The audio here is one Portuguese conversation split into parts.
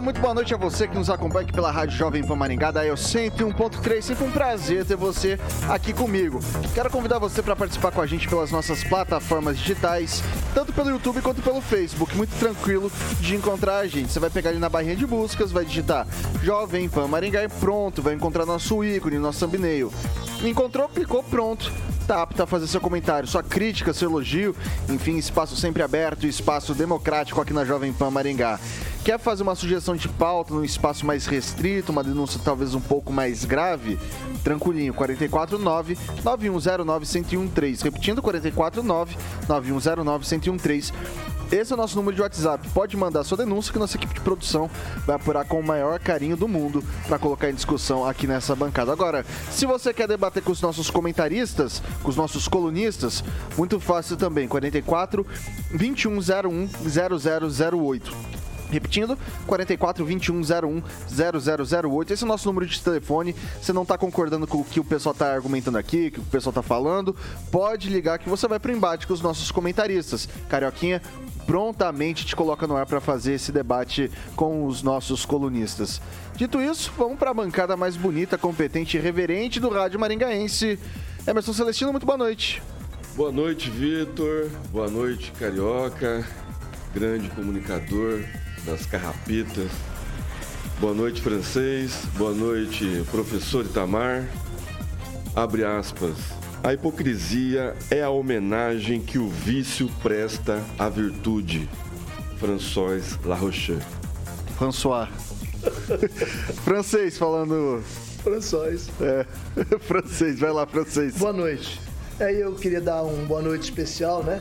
muito boa noite a você que nos acompanha aqui pela Rádio Jovem Pan Maringá, da Eu 101.3. Sempre um prazer ter você aqui comigo. Quero convidar você para participar com a gente pelas nossas plataformas digitais, tanto pelo YouTube quanto pelo Facebook. Muito tranquilo de encontrar a gente. Você vai pegar ali na barrinha de buscas, vai digitar Jovem Pan Maringá e pronto, vai encontrar nosso ícone, nosso thumbnail. Encontrou, clicou, pronto está apto a fazer seu comentário, sua crítica, seu elogio, enfim, espaço sempre aberto, espaço democrático aqui na Jovem Pan Maringá. Quer fazer uma sugestão de pauta num espaço mais restrito, uma denúncia talvez um pouco mais grave? Tranquilinho, 449 9109 1013. Repetindo, 449 9109 1013. Esse é o nosso número de WhatsApp. Pode mandar sua denúncia que nossa equipe de produção vai apurar com o maior carinho do mundo para colocar em discussão aqui nessa bancada. Agora, se você quer debater com os nossos comentaristas, com os nossos colunistas, muito fácil também. 44 2101 0008. Repetindo, 44 21 01 0008. Esse é o nosso número de telefone. Você não está concordando com o que o pessoal está argumentando aqui, que o pessoal está falando, pode ligar que você vai para o embate com os nossos comentaristas. Carioquinha prontamente te coloca no ar para fazer esse debate com os nossos colunistas. Dito isso, vamos para a bancada mais bonita, competente e reverente do Rádio Maringaense. Emerson Celestino, muito boa noite. Boa noite, Vitor. Boa noite, Carioca. Grande comunicador, das carrapitas. Boa noite, francês. Boa noite, professor Itamar. Abre aspas. A hipocrisia é a homenagem que o vício presta à virtude. François La Roche. François. francês falando. François. É, francês, vai lá, francês. Boa noite. Aí eu queria dar um boa noite especial, né?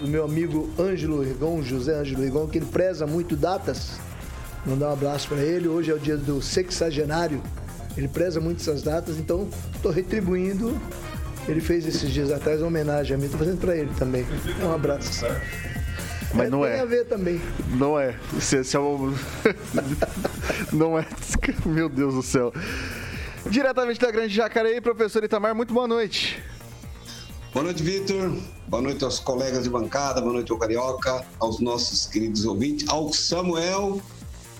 do meu amigo Ângelo Rigon, José Ângelo Rigon, que ele preza muito datas. Mandar um abraço para ele. Hoje é o dia do sexagenário. Ele preza muito essas datas, então estou retribuindo. Ele fez esses dias atrás uma homenagem a mim, estou fazendo para ele também. Um abraço. Mas é, não é. Tem a ver também. Não é. Esse, esse é o... não é. Meu Deus do céu. Diretamente da Grande Jacareí, professor Itamar, muito boa noite. Boa noite, Vitor. Boa noite aos colegas de bancada, boa noite ao Carioca, aos nossos queridos ouvintes, ao Samuel.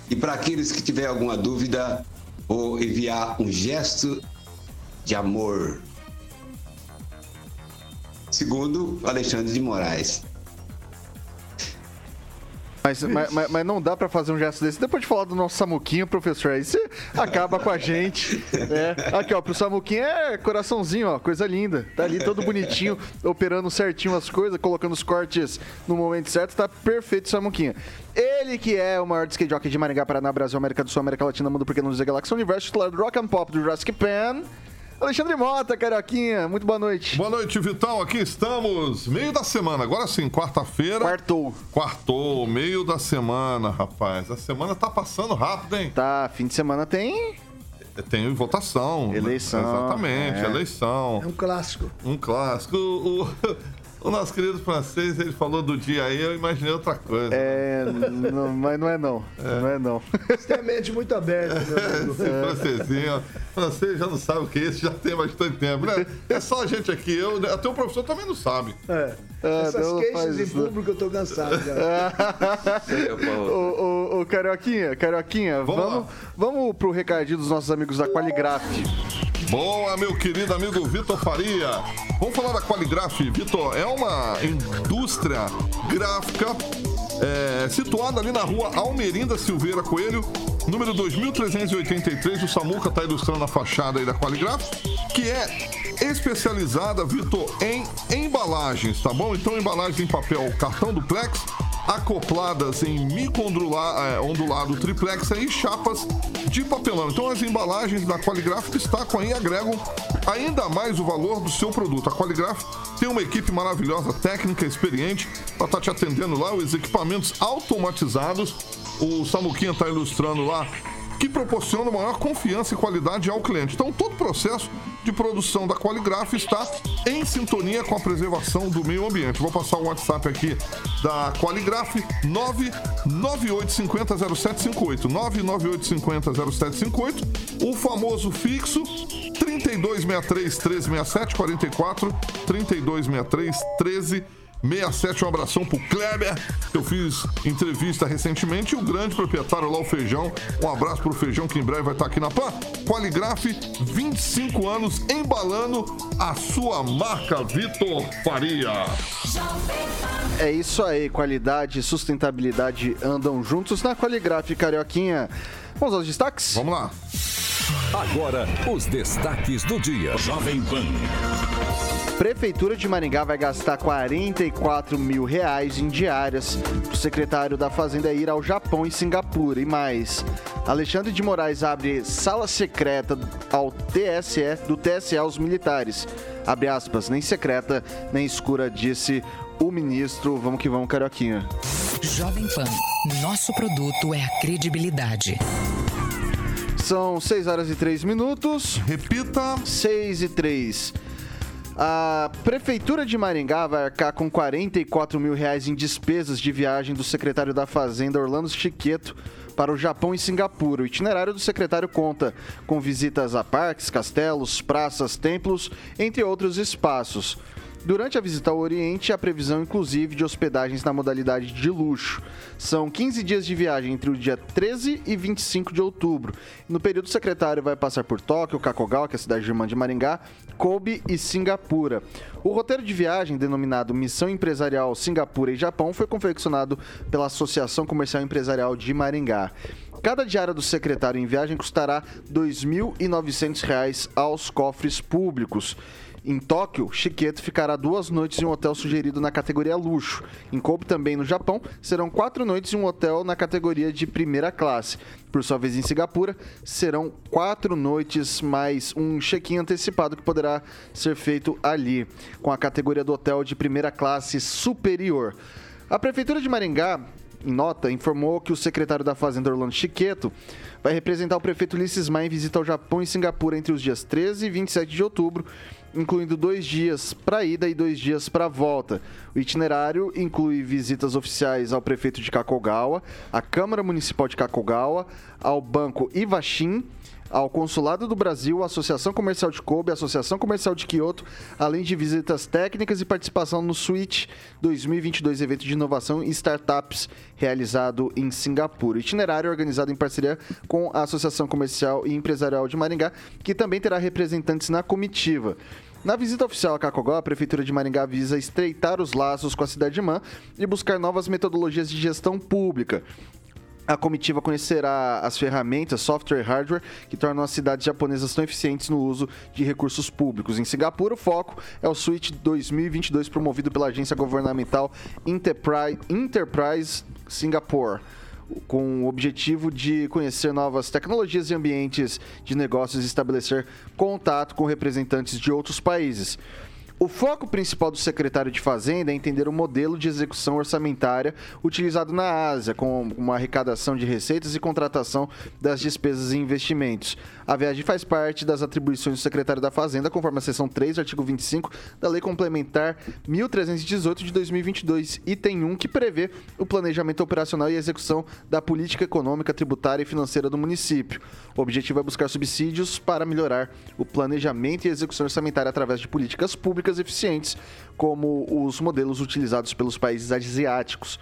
E para aqueles que tiverem alguma dúvida, vou enviar um gesto de amor. Segundo Alexandre de Moraes. Mas, mas, mas, não dá para fazer um gesto desse. Depois de falar do nosso Samuquinho, professor, aí você acaba com a gente. Né? Aqui, ó, pro Samuquinho é coraçãozinho, ó, coisa linda. Tá ali todo bonitinho, operando certinho as coisas, colocando os cortes no momento certo. Tá perfeito o Samuquinho. Ele que é o maior skate jockey de Maringá, Paraná, Brasil, América do Sul, América Latina, Mundo Porque não dizer Galáxia Universo, titular do Rock and Pop do Jurassic Pan. Alexandre Mota, Carioquinha, muito boa noite. Boa noite, Vitão. Aqui estamos, meio da semana, agora sim, quarta-feira. Quartou. Quartou, meio da semana, rapaz. A semana tá passando rápido, hein? Tá, fim de semana tem tem votação. Eleição. Né? Exatamente, é. eleição. É um clássico. Um clássico. O, o nosso querido francês, ele falou do dia aí, eu imaginei outra coisa. É, não, mas não é não. É. Não é não. Você tem a mente muito aberta, meu amigo. Esse é. francesinho, francês já não sabe o que é isso, já tem bastante tempo, né? É só a gente aqui, eu, até o professor também não sabe. É. é Essas queixas em público eu tô cansado já. ô, ô, ô, Carioquinha, Carioquinha, vamos, vamos, vamos pro recadinho dos nossos amigos da Qualigraf. Boa, meu querido amigo Vitor Faria. Vamos falar da Qualigraf. Vitor, é uma indústria gráfica é, situada ali na rua Almerinda Silveira Coelho, número 2383. O Samuca está ilustrando a fachada aí da Qualigraf, que é especializada, Vitor, em embalagens, tá bom? Então, embalagens em papel cartão duplex, acopladas em micro é, triplex e chapas de papelão. Então as embalagens da Qualigraf destacam e agregam ainda mais o valor do seu produto. A Qualigraf tem uma equipe maravilhosa, técnica, experiente, para estar tá te atendendo lá, os equipamentos automatizados. O Samuquinha está ilustrando lá que proporciona maior confiança e qualidade ao cliente. Então, todo o processo de produção da Qualigraf está em sintonia com a preservação do meio ambiente. Vou passar o WhatsApp aqui da Qualigraf 998500758. 998500758. O famoso fixo 3263 1367 44 3263 1367 67. Um abração pro Kleber, que eu fiz entrevista recentemente, e o grande proprietário lá, o Feijão. Um abraço pro Feijão, que em breve vai estar aqui na PAN. Qualigraf, 25 anos, embalando a sua marca Vitor Faria. É isso aí, qualidade e sustentabilidade andam juntos na Qualigraf, Carioquinha. Vamos aos destaques? Vamos lá. Agora, os destaques do dia. Jovem Pan. Prefeitura de Maringá vai gastar 44 mil reais em diárias para o secretário da Fazenda ir ao Japão e Singapura e mais. Alexandre de Moraes abre sala secreta ao TSE do TSE aos militares. Abre aspas, nem secreta, nem escura, disse o ministro. Vamos que vamos, Carioquinha. Jovem Pan, nosso produto é a credibilidade. São 6 horas e 3 minutos. Repita. 6 e 3. A Prefeitura de Maringá vai arcar com 44 mil reais em despesas de viagem do secretário da Fazenda, Orlando Chiqueto, para o Japão e Singapura. O itinerário do secretário conta com visitas a parques, castelos, praças, templos, entre outros espaços. Durante a visita ao Oriente, há previsão inclusive de hospedagens na modalidade de luxo. São 15 dias de viagem entre o dia 13 e 25 de outubro. No período, o secretário vai passar por Tóquio, Kakogawa, que é a cidade irmã de Maringá, Kobe e Singapura. O roteiro de viagem, denominado Missão Empresarial Singapura e Japão, foi confeccionado pela Associação Comercial Empresarial de Maringá. Cada diária do secretário em viagem custará R$ 2.900 aos cofres públicos. Em Tóquio, Chiqueto ficará duas noites em um hotel sugerido na categoria luxo. Em Kobe, também no Japão, serão quatro noites em um hotel na categoria de primeira classe. Por sua vez, em Singapura, serão quatro noites mais um check-in antecipado que poderá ser feito ali, com a categoria do hotel de primeira classe superior. A Prefeitura de Maringá em nota, informou que o secretário da Fazenda, Orlando Chiqueto, vai representar o prefeito Ulisses Maia em visita ao Japão e Singapura entre os dias 13 e 27 de outubro incluindo dois dias para ida e dois dias para volta. O itinerário inclui visitas oficiais ao prefeito de Kakogawa, à Câmara Municipal de Kakogawa, ao Banco Ivashin, ao Consulado do Brasil, Associação Comercial de Kobe, Associação Comercial de Kyoto, além de visitas técnicas e participação no Suite 2022, evento de inovação e startups realizado em Singapura. Itinerário organizado em parceria com a Associação Comercial e Empresarial de Maringá, que também terá representantes na comitiva. Na visita oficial a Cacogó, a Prefeitura de Maringá visa estreitar os laços com a cidade irmã e buscar novas metodologias de gestão pública. A comitiva conhecerá as ferramentas, software e hardware que tornam as cidades japonesas tão eficientes no uso de recursos públicos. Em Singapura, o foco é o Suite 2022 promovido pela agência governamental Enterprise, Enterprise Singapore com o objetivo de conhecer novas tecnologias e ambientes de negócios e estabelecer contato com representantes de outros países. O foco principal do secretário de Fazenda é entender o modelo de execução orçamentária utilizado na Ásia, com uma arrecadação de receitas e contratação das despesas e investimentos. A viagem faz parte das atribuições do secretário da Fazenda, conforme a seção 3, artigo 25 da Lei Complementar 1318 de 2022, item 1, que prevê o planejamento operacional e execução da política econômica, tributária e financeira do município. O objetivo é buscar subsídios para melhorar o planejamento e execução orçamentária através de políticas públicas eficientes, como os modelos utilizados pelos países asiáticos.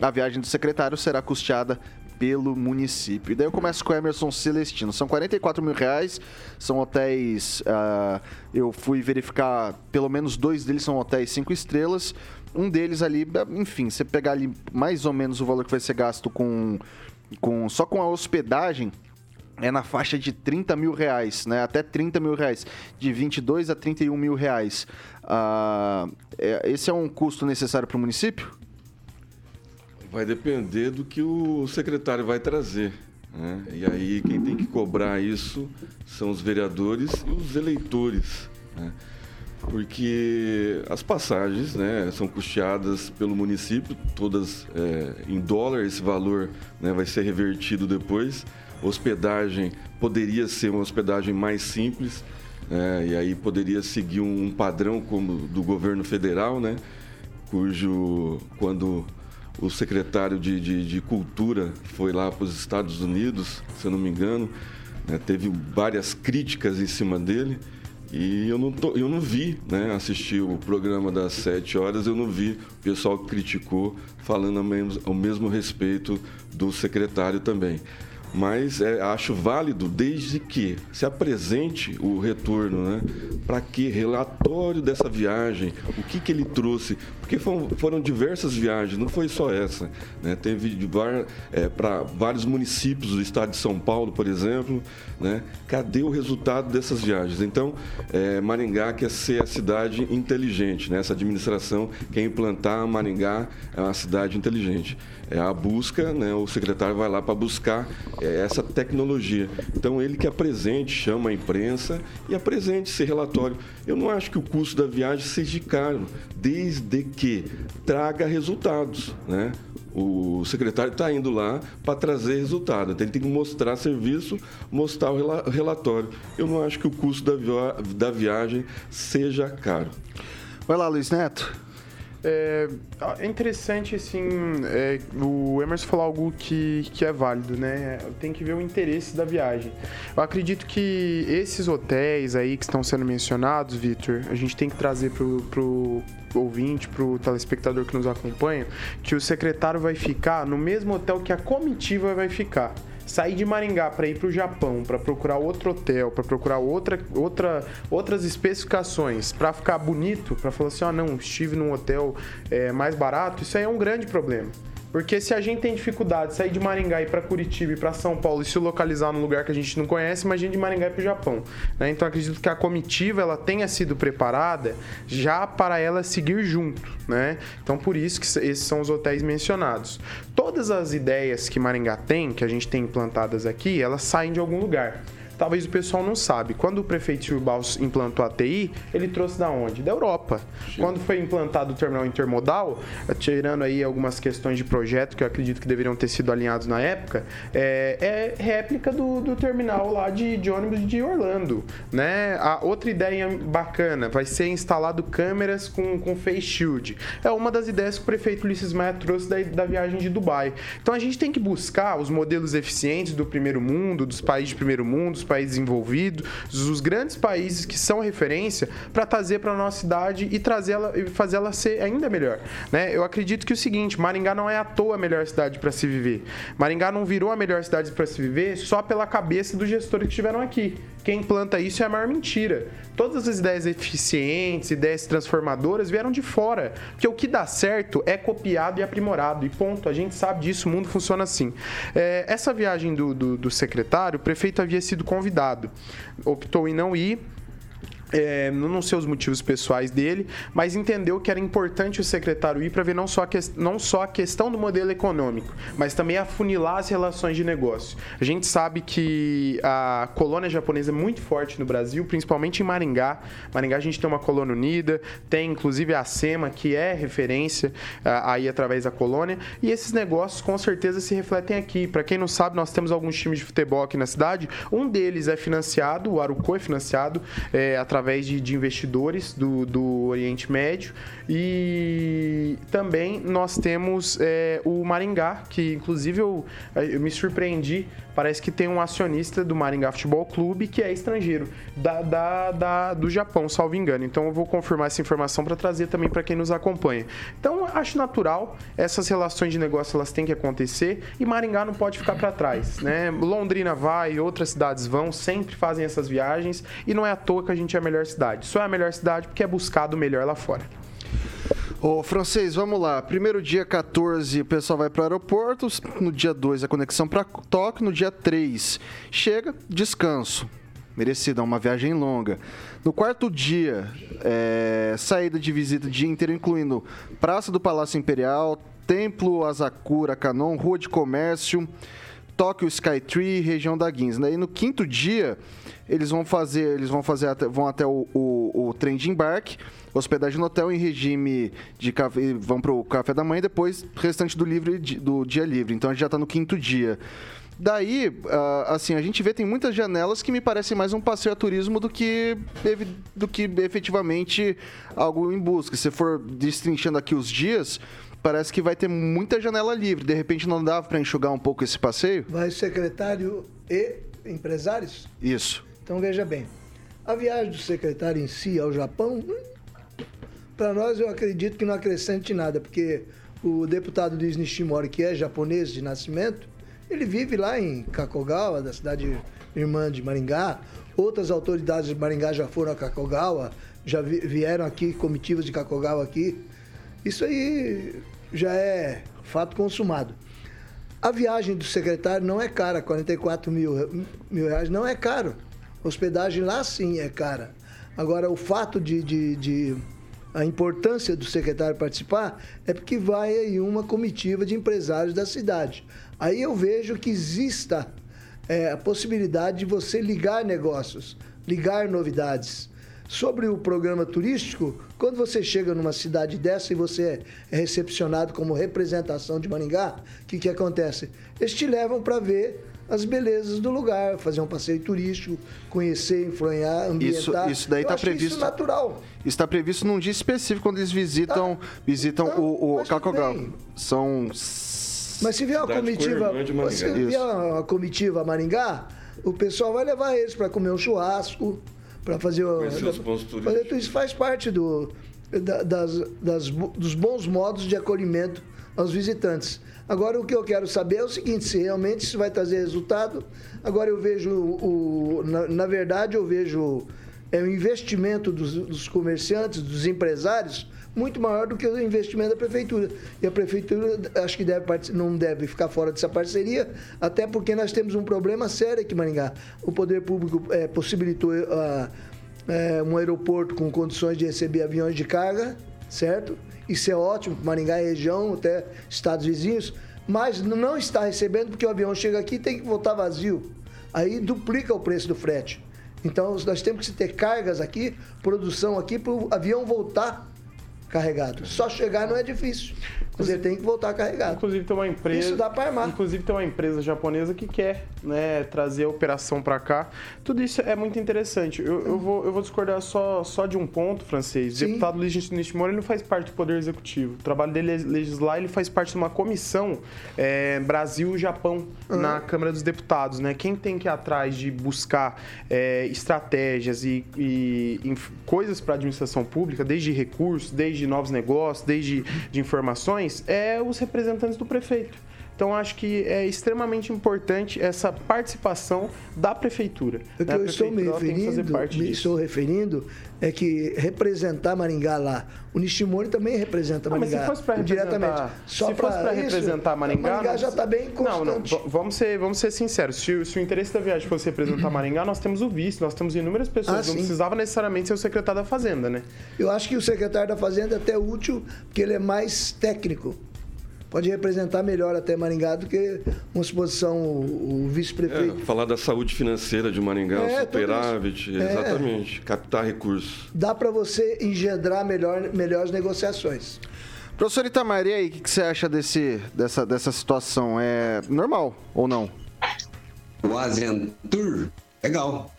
A viagem do secretário será custeada pelo município. E daí eu começo com o Emerson Celestino. São 44 mil reais, são hotéis. Uh, eu fui verificar, pelo menos dois deles são hotéis cinco estrelas. Um deles ali, enfim, você pegar ali mais ou menos o valor que vai ser gasto com com, só com a hospedagem é na faixa de 30 mil reais, né? Até 30 mil reais, de 22 a 31 mil reais. Ah, é, esse é um custo necessário para o município? Vai depender do que o secretário vai trazer. Né? E aí quem tem que cobrar isso são os vereadores e os eleitores. Né? Porque as passagens né, são custeadas pelo município, todas é, em dólar, esse valor né, vai ser revertido depois. Hospedagem poderia ser uma hospedagem mais simples, né, e aí poderia seguir um padrão como do governo federal, né, cujo, quando o secretário de, de, de Cultura foi lá para os Estados Unidos, se eu não me engano, né, teve várias críticas em cima dele. E eu não, tô, eu não vi, né? Assisti o programa das sete horas, eu não vi o pessoal que criticou falando ao mesmo, ao mesmo respeito do secretário também mas é, acho válido desde que se apresente o retorno, né? Para que relatório dessa viagem, o que, que ele trouxe, porque foram, foram diversas viagens, não foi só essa, né? Teve é, para vários municípios do estado de São Paulo, por exemplo, né? Cadê o resultado dessas viagens? Então, é, Maringá quer ser a cidade inteligente, né? Essa administração quer implantar Maringá é uma cidade inteligente é a busca, né? o secretário vai lá para buscar essa tecnologia. Então, ele que apresente, chama a imprensa e apresente esse relatório. Eu não acho que o custo da viagem seja caro, desde que traga resultados. Né? O secretário está indo lá para trazer resultado. Então, ele tem que mostrar serviço, mostrar o relatório. Eu não acho que o custo da, da viagem seja caro. Vai lá, Luiz Neto. É, é interessante, assim, é, o Emerson falou algo que, que é válido, né? Tem que ver o interesse da viagem. Eu acredito que esses hotéis aí que estão sendo mencionados, Vitor, a gente tem que trazer pro, pro ouvinte, pro telespectador que nos acompanha, que o secretário vai ficar no mesmo hotel que a comitiva vai ficar sair de Maringá para ir para o Japão, para procurar outro hotel, para procurar outra, outra, outras especificações, para ficar bonito, para falar assim, oh, não, estive num hotel é, mais barato, isso aí é um grande problema. Porque se a gente tem dificuldade de sair de Maringá e para Curitiba e para São Paulo e se localizar num lugar que a gente não conhece, imagina de Maringá para o Japão. Né? Então acredito que a comitiva ela tenha sido preparada já para ela seguir junto. Né? Então por isso que esses são os hotéis mencionados. Todas as ideias que Maringá tem, que a gente tem implantadas aqui, elas saem de algum lugar talvez o pessoal não sabe. Quando o prefeito Silbal implantou a TI, ele trouxe da onde? Da Europa. Sim. Quando foi implantado o terminal intermodal, tirando aí algumas questões de projeto que eu acredito que deveriam ter sido alinhados na época, é, é réplica do, do, terminal lá de, de ônibus de Orlando, né? A outra ideia bacana vai ser instalado câmeras com, com face shield. É uma das ideias que o prefeito Ulisses Maia trouxe da, da viagem de Dubai. Então a gente tem que buscar os modelos eficientes do primeiro mundo, dos países de primeiro mundo, dos países envolvidos, os grandes países que são referência, para trazer para nossa cidade e trazer ela e fazer ela ser ainda melhor. Né? Eu acredito que é o seguinte, Maringá não é à toa a melhor cidade para se viver. Maringá não virou a melhor cidade para se viver só pela cabeça dos gestores que estiveram aqui. Quem implanta isso é a maior mentira. Todas as ideias eficientes, ideias transformadoras vieram de fora. Porque o que dá certo é copiado e aprimorado. E ponto. A gente sabe disso, o mundo funciona assim. É, essa viagem do, do, do secretário, o prefeito havia sido convidado. Optou em não ir é, não sei os motivos pessoais dele, mas entendeu que era importante o secretário ir para ver não só, a não só a questão do modelo econômico, mas também afunilar as relações de negócio. A gente sabe que a colônia japonesa é muito forte no Brasil, principalmente em Maringá. Maringá a gente tem uma colônia unida, tem inclusive a SEMA, que é referência aí através da colônia, e esses negócios com certeza se refletem aqui. Para quem não sabe, nós temos alguns times de futebol aqui na cidade, um deles é financiado, o Aruco é financiado é, através através de, de investidores do, do Oriente Médio. E também nós temos é, o Maringá, que inclusive eu, eu me surpreendi parece que tem um acionista do Maringá Futebol Clube que é estrangeiro, da, da, da do Japão, salvo engano. Então eu vou confirmar essa informação para trazer também para quem nos acompanha. Então acho natural, essas relações de negócio elas têm que acontecer e Maringá não pode ficar para trás. Né? Londrina vai, outras cidades vão, sempre fazem essas viagens e não é à toa que a gente é melhor cidade. Só é a melhor cidade porque é buscado o melhor lá fora. Ô, francês, vamos lá. Primeiro dia 14, o pessoal vai para o aeroporto. No dia 2, a conexão para Tóquio. No dia 3, chega, descanso. Merecido, é uma viagem longa. No quarto dia, é, saída de visita dia inteiro, incluindo Praça do Palácio Imperial, Templo Asakura Kanon, Rua de Comércio, Tóquio Skytree, região da Guins. Né? E no quinto dia, eles vão fazer, eles vão fazer até, vão até o, o, o trem de embarque, hospedagem no hotel em regime de café, vão para o café da manhã e depois restante do livre do dia livre. Então a gente já está no quinto dia. Daí, uh, assim, a gente vê tem muitas janelas que me parecem mais um passeio a turismo do que, do que efetivamente algo em busca. Se for destrinchando aqui os dias, parece que vai ter muita janela livre. De repente não dava para enxugar um pouco esse passeio? Vai secretário e empresários? Isso. Então veja bem, a viagem do secretário em si ao Japão, hum, para nós eu acredito que não acrescente nada, porque o deputado Luiz Nishimori, que é japonês de nascimento, ele vive lá em Kakogawa, da cidade irmã de Maringá. Outras autoridades de Maringá já foram a Kakogawa, já vieram aqui, comitivas de Kakogawa aqui. Isso aí já é fato consumado. A viagem do secretário não é cara, 44 mil, mil reais não é caro. Hospedagem lá sim é cara. Agora, o fato de, de, de a importância do secretário participar é porque vai aí uma comitiva de empresários da cidade. Aí eu vejo que exista é, a possibilidade de você ligar negócios, ligar novidades. Sobre o programa turístico, quando você chega numa cidade dessa e você é recepcionado como representação de Maringá, o que, que acontece? Eles te levam para ver as belezas do lugar, fazer um passeio turístico, conhecer, influenciar, ambientar. Isso, isso daí está previsto. Isso natural. Está previsto num dia específico quando eles visitam, tá. visitam não, o, o Cacogal. São mas se vier uma comitiva, se vier uma comitiva a Maringá, o pessoal vai levar eles para comer um churrasco, para fazer, fazer tudo isso faz parte do, da, das, das, dos bons modos de acolhimento aos visitantes. Agora o que eu quero saber é o seguinte, se realmente isso vai trazer resultado. Agora eu vejo o, na, na verdade eu vejo é o investimento dos, dos comerciantes, dos empresários muito maior do que o investimento da prefeitura. E a prefeitura acho que deve, não deve ficar fora dessa parceria, até porque nós temos um problema sério aqui em Maringá. O poder público é, possibilitou uh, é, um aeroporto com condições de receber aviões de carga, certo? Isso é ótimo Maringá e região, até estados vizinhos, mas não está recebendo porque o avião chega aqui e tem que voltar vazio. Aí duplica o preço do frete. Então, nós temos que ter cargas aqui, produção aqui, para o avião voltar carregado. Só chegar não é difícil. Você tem que voltar carregado. Inclusive tem uma empresa. Isso dá para armar. Inclusive tem uma empresa japonesa que quer né, trazer a operação para cá. Tudo isso é muito interessante. Eu, eu, vou, eu vou discordar só, só de um ponto, francês. O deputado Luiz Nishimori não faz parte do Poder Executivo. O trabalho dele é legislar, ele faz parte de uma comissão é, Brasil-Japão uhum. na Câmara dos Deputados. Né? Quem tem que ir atrás de buscar é, estratégias e, e, e coisas para a administração pública, desde recursos, desde novos negócios, desde de informações, é os representantes do prefeito. Então, acho que é extremamente importante essa participação da prefeitura. O que né? eu estou me referindo, me estou referindo é que representar Maringá lá, o Nishimori também representa Maringá. Ah, mas se fosse para representar, Só se fosse para representar Maringá, Maringá já está bem constante. Não, não, vamos ser, vamos ser sinceros. Se, o, se o interesse da viagem fosse representar Maringá, nós temos o vice, nós temos inúmeras pessoas. Ah, não precisava necessariamente ser o secretário da Fazenda, né? Eu acho que o secretário da Fazenda é até útil, porque ele é mais técnico pode representar melhor até Maringá do que uma exposição o, o vice-prefeito. É, falar da saúde financeira de Maringá, é, superávit, é. exatamente, captar recursos. Dá para você engendrar melhor, melhores negociações. Professor Itamar, e aí, o que, que, você acha desse, dessa, dessa situação? É normal ou não? O Asian Tour, legal.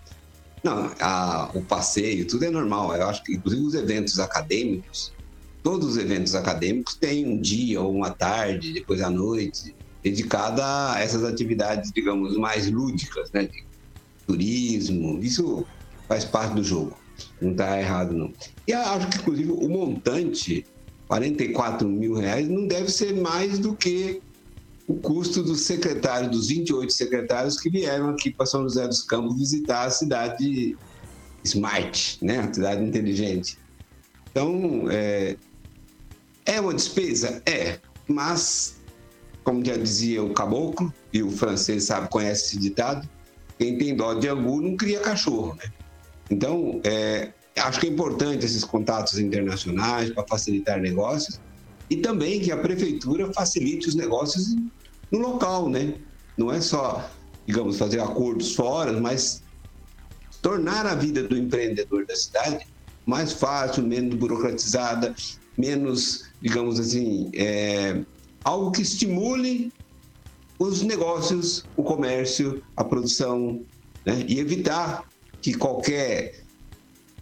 Não, a, o passeio, tudo é normal. Eu acho que, inclusive, os eventos acadêmicos, todos os eventos acadêmicos têm um dia ou uma tarde, depois à noite, dedicada a essas atividades, digamos, mais lúdicas, né? De turismo, isso faz parte do jogo, não está errado não. E acho que, inclusive, o montante, 44 mil reais, não deve ser mais do que o custo do secretário, dos 28 secretários que vieram aqui para São José dos Campos visitar a cidade smart, né? A cidade inteligente. Então, é, É uma despesa? É, mas, como já dizia o caboclo, e o francês sabe, conhece esse ditado, quem tem dó de angu não cria cachorro, né? Então, é, acho que é importante esses contatos internacionais para facilitar negócios e também que a prefeitura facilite os negócios no local, né? Não é só, digamos, fazer acordos fora, mas tornar a vida do empreendedor da cidade mais fácil, menos burocratizada, menos, digamos assim, é, algo que estimule os negócios, o comércio, a produção, né? e evitar que qualquer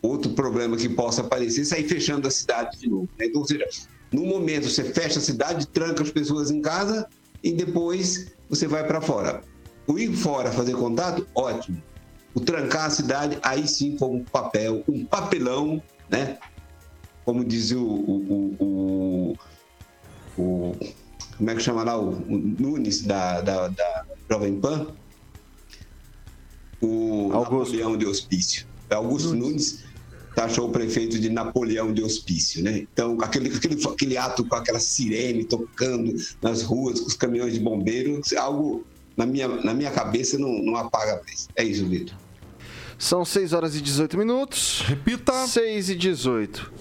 outro problema que possa aparecer sair fechando a cidade de novo. Né? Então, ou seja, no momento você fecha a cidade, tranca as pessoas em casa e depois você vai para fora. O ir fora fazer contato, ótimo. O trancar a cidade, aí sim foi um papel, um papelão, né? Como diz o, o, o, o como é que chama lá o, Nunes da, da, da Jovem Pan? O Augusto. Napoleão de Hospício. Augusto Nunes. Nunes taxou o prefeito de Napoleão de Hospício, né? Então, aquele, aquele, aquele ato com aquela sirene tocando nas ruas, com os caminhões de bombeiro, é algo, na minha, na minha cabeça, não, não apaga mais. É isso, Vitor. São 6 horas e 18 minutos. Repita. 6 e 18.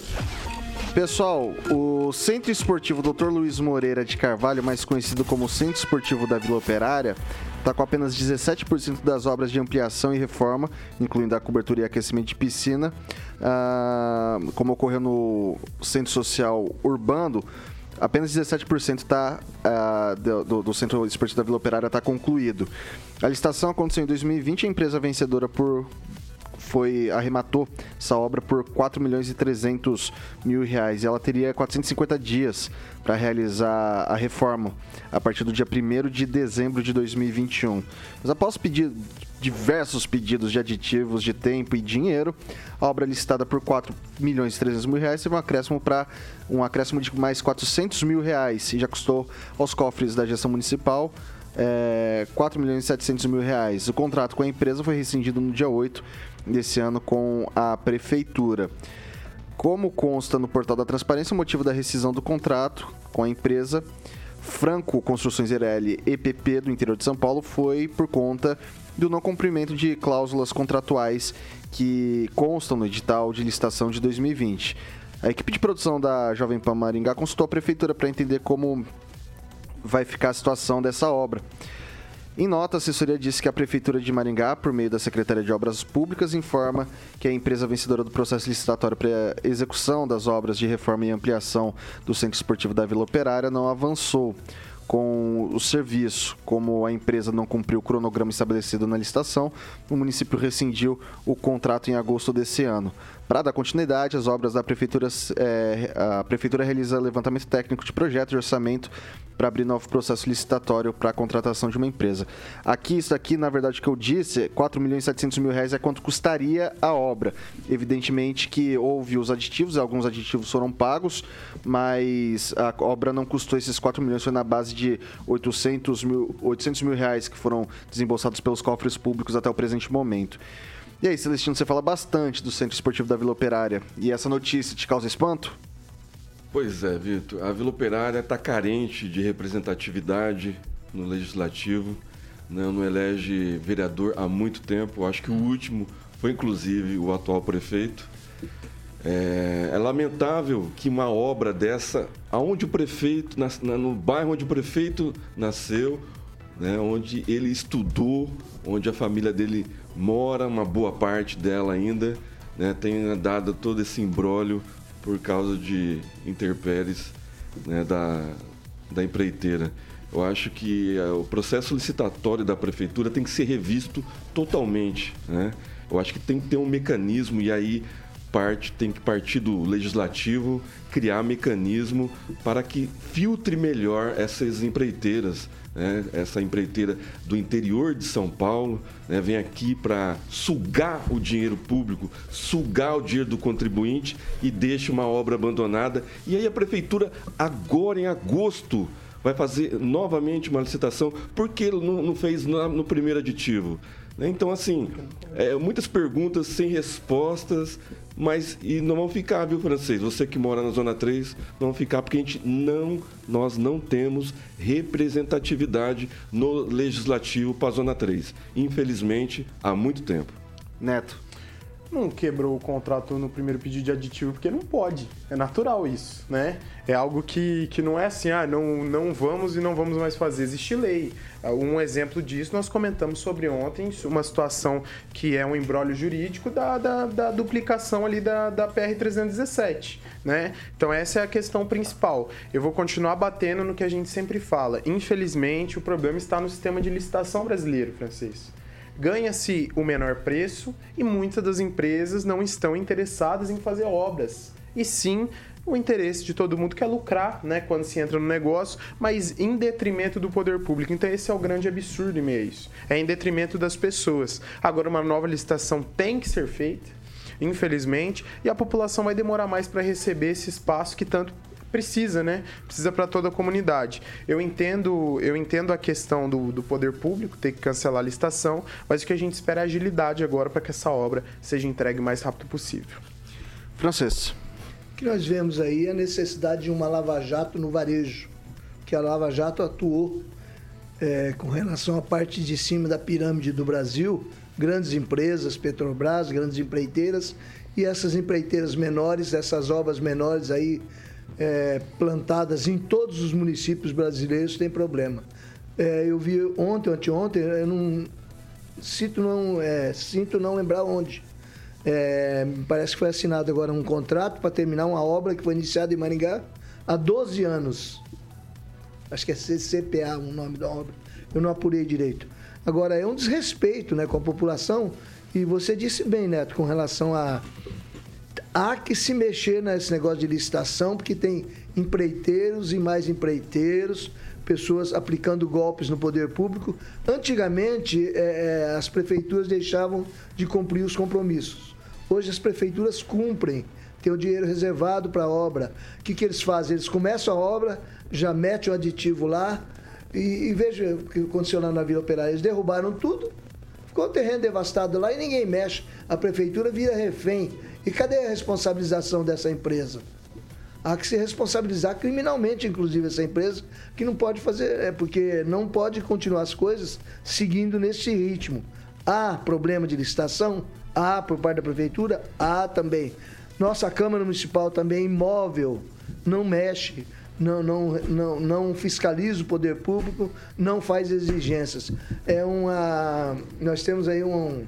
Pessoal, o Centro Esportivo Dr. Luiz Moreira de Carvalho, mais conhecido como Centro Esportivo da Vila Operária, está com apenas 17% das obras de ampliação e reforma, incluindo a cobertura e aquecimento de piscina, ah, como ocorreu no Centro Social Urbano, apenas 17% tá, uh, do, do, Centro Esportivo da Vila Operária está concluído. A licitação aconteceu em 2020, a empresa vencedora por foi arrematou essa obra por 4 milhões e 300 mil reais. E ela teria 450 dias para realizar a reforma a partir do dia 1 de dezembro de 2021. Mas após pedir diversos pedidos de aditivos de tempo e dinheiro, a obra listada por 4 milhões e 300 mil reais teve um acréscimo para um acréscimo de mais 400 mil reais e já custou aos cofres da gestão municipal é, 4 milhões e 700 mil reais. O contrato com a empresa foi rescindido no dia 8 desse ano com a prefeitura. Como consta no portal da transparência, o motivo da rescisão do contrato com a empresa Franco Construções Ireli EPP do interior de São Paulo foi por conta do não cumprimento de cláusulas contratuais que constam no edital de licitação de 2020. A equipe de produção da Jovem Pan Maringá consultou a prefeitura para entender como vai ficar a situação dessa obra. Em nota, a assessoria disse que a Prefeitura de Maringá, por meio da Secretaria de Obras Públicas, informa que a empresa vencedora do processo licitatório para execução das obras de reforma e ampliação do Centro Esportivo da Vila Operária não avançou com o serviço. Como a empresa não cumpriu o cronograma estabelecido na licitação, o município rescindiu o contrato em agosto desse ano. Para dar continuidade, as obras da prefeitura, é, a prefeitura realiza levantamento técnico de projeto de orçamento para abrir novo processo licitatório para a contratação de uma empresa. Aqui, isso aqui, na verdade, que eu disse, 4 milhões e 700 mil reais é quanto custaria a obra. Evidentemente que houve os aditivos, alguns aditivos foram pagos, mas a obra não custou esses 4 milhões, foi na base de 800 mil, 800 mil reais que foram desembolsados pelos cofres públicos até o presente momento. E aí, Celestino, você fala bastante do Centro Esportivo da Vila Operária. E essa notícia te causa espanto? Pois é, Vitor. A Vila Operária está carente de representatividade no Legislativo. Né? Não elege vereador há muito tempo. Acho que o último foi, inclusive, o atual prefeito. É, é lamentável que uma obra dessa, aonde o prefeito, no bairro onde o prefeito nasceu, né, onde ele estudou, onde a família dele mora, uma boa parte dela ainda, né, tenha dado todo esse embrólio por causa de interpéries né, da, da empreiteira. Eu acho que é, o processo licitatório da prefeitura tem que ser revisto totalmente. Né? Eu acho que tem que ter um mecanismo e aí parte tem que partir do legislativo criar mecanismo para que filtre melhor essas empreiteiras né, essa empreiteira do interior de São Paulo, né, vem aqui para sugar o dinheiro público, sugar o dinheiro do contribuinte e deixa uma obra abandonada. E aí a prefeitura, agora em agosto, vai fazer novamente uma licitação, porque não, não fez no, no primeiro aditivo. Né? Então, assim, é, muitas perguntas sem respostas, mas e não vão ficar, viu, francês? Você que mora na Zona 3, não vão ficar, porque a gente não, nós não temos representatividade no legislativo para a Zona 3. Infelizmente, há muito tempo. Neto não quebrou o contrato no primeiro pedido de aditivo porque não pode. É natural isso, né? É algo que, que não é assim, ah, não, não vamos e não vamos mais fazer. Existe lei. Um exemplo disso nós comentamos sobre ontem, uma situação que é um embrólio jurídico da, da, da duplicação ali da, da PR-317, né? Então essa é a questão principal. Eu vou continuar batendo no que a gente sempre fala. Infelizmente, o problema está no sistema de licitação brasileiro, Francisco ganha-se o menor preço e muitas das empresas não estão interessadas em fazer obras. E sim o interesse de todo mundo que é lucrar, né, quando se entra no negócio, mas em detrimento do poder público. Então esse é o grande absurdo em meio a isso. É em detrimento das pessoas. Agora uma nova licitação tem que ser feita, infelizmente, e a população vai demorar mais para receber esse espaço que tanto precisa, né? Precisa para toda a comunidade. Eu entendo, eu entendo a questão do, do poder público ter que cancelar a licitação, mas o que a gente espera é agilidade agora para que essa obra seja entregue o mais rápido possível. Francês. O que nós vemos aí é a necessidade de uma lava-jato no varejo, que a lava-jato atuou é, com relação à parte de cima da pirâmide do Brasil, grandes empresas, Petrobras, grandes empreiteiras, e essas empreiteiras menores, essas obras menores aí é, plantadas em todos os municípios brasileiros tem problema. É, eu vi ontem, anteontem, eu não sinto não, é, sinto não lembrar onde. É, parece que foi assinado agora um contrato para terminar uma obra que foi iniciada em Maringá há 12 anos. Acho que é CCPA o nome da obra. Eu não apurei direito. Agora, é um desrespeito né, com a população. E você disse bem, Neto, com relação a há que se mexer nesse negócio de licitação, porque tem empreiteiros e mais empreiteiros, pessoas aplicando golpes no poder público. Antigamente, é, é, as prefeituras deixavam de cumprir os compromissos. Hoje, as prefeituras cumprem, tem o dinheiro reservado para a obra. O que, que eles fazem? Eles começam a obra, já metem o aditivo lá, e, e veja o que aconteceu lá na Vila Operária. Eles derrubaram tudo, ficou o terreno devastado lá e ninguém mexe. A prefeitura vira refém e cadê a responsabilização dessa empresa? Há que se responsabilizar criminalmente, inclusive, essa empresa, que não pode fazer, é porque não pode continuar as coisas seguindo nesse ritmo. Há problema de licitação? Há por parte da prefeitura? Há também. Nossa Câmara Municipal também é imóvel, não mexe, não, não, não, não fiscaliza o poder público, não faz exigências. É uma. Nós temos aí um,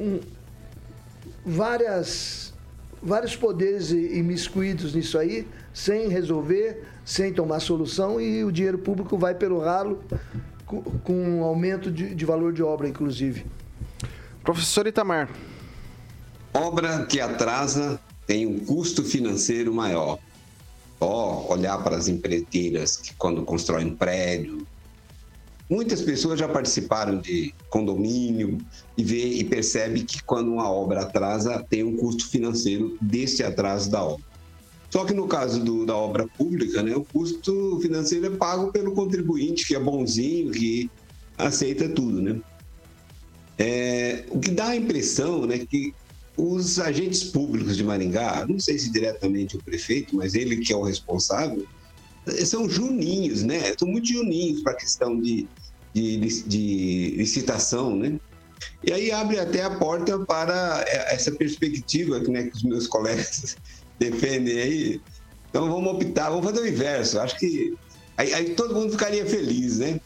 um várias, vários poderes imiscuídos nisso aí, sem resolver, sem tomar solução, e o dinheiro público vai pelo ralo, com, com um aumento de, de valor de obra, inclusive. Professor Itamar. Obra que atrasa tem um custo financeiro maior. Só olhar para as empreiteiras que quando constroem prédio, Muitas pessoas já participaram de condomínio e vê e percebe que quando uma obra atrasa, tem um custo financeiro desse atraso da obra. Só que no caso do, da obra pública, né, o custo financeiro é pago pelo contribuinte, que é bonzinho, que aceita tudo. Né? É, o que dá a impressão né, que os agentes públicos de Maringá, não sei se diretamente o prefeito, mas ele que é o responsável, são juninhos, né? São muito juninhos para a questão de, de, de, licitação, né? E aí abre até a porta para essa perspectiva né, que os meus colegas defendem aí. Então vamos optar, vamos fazer o inverso. Acho que aí, aí todo mundo ficaria feliz, né?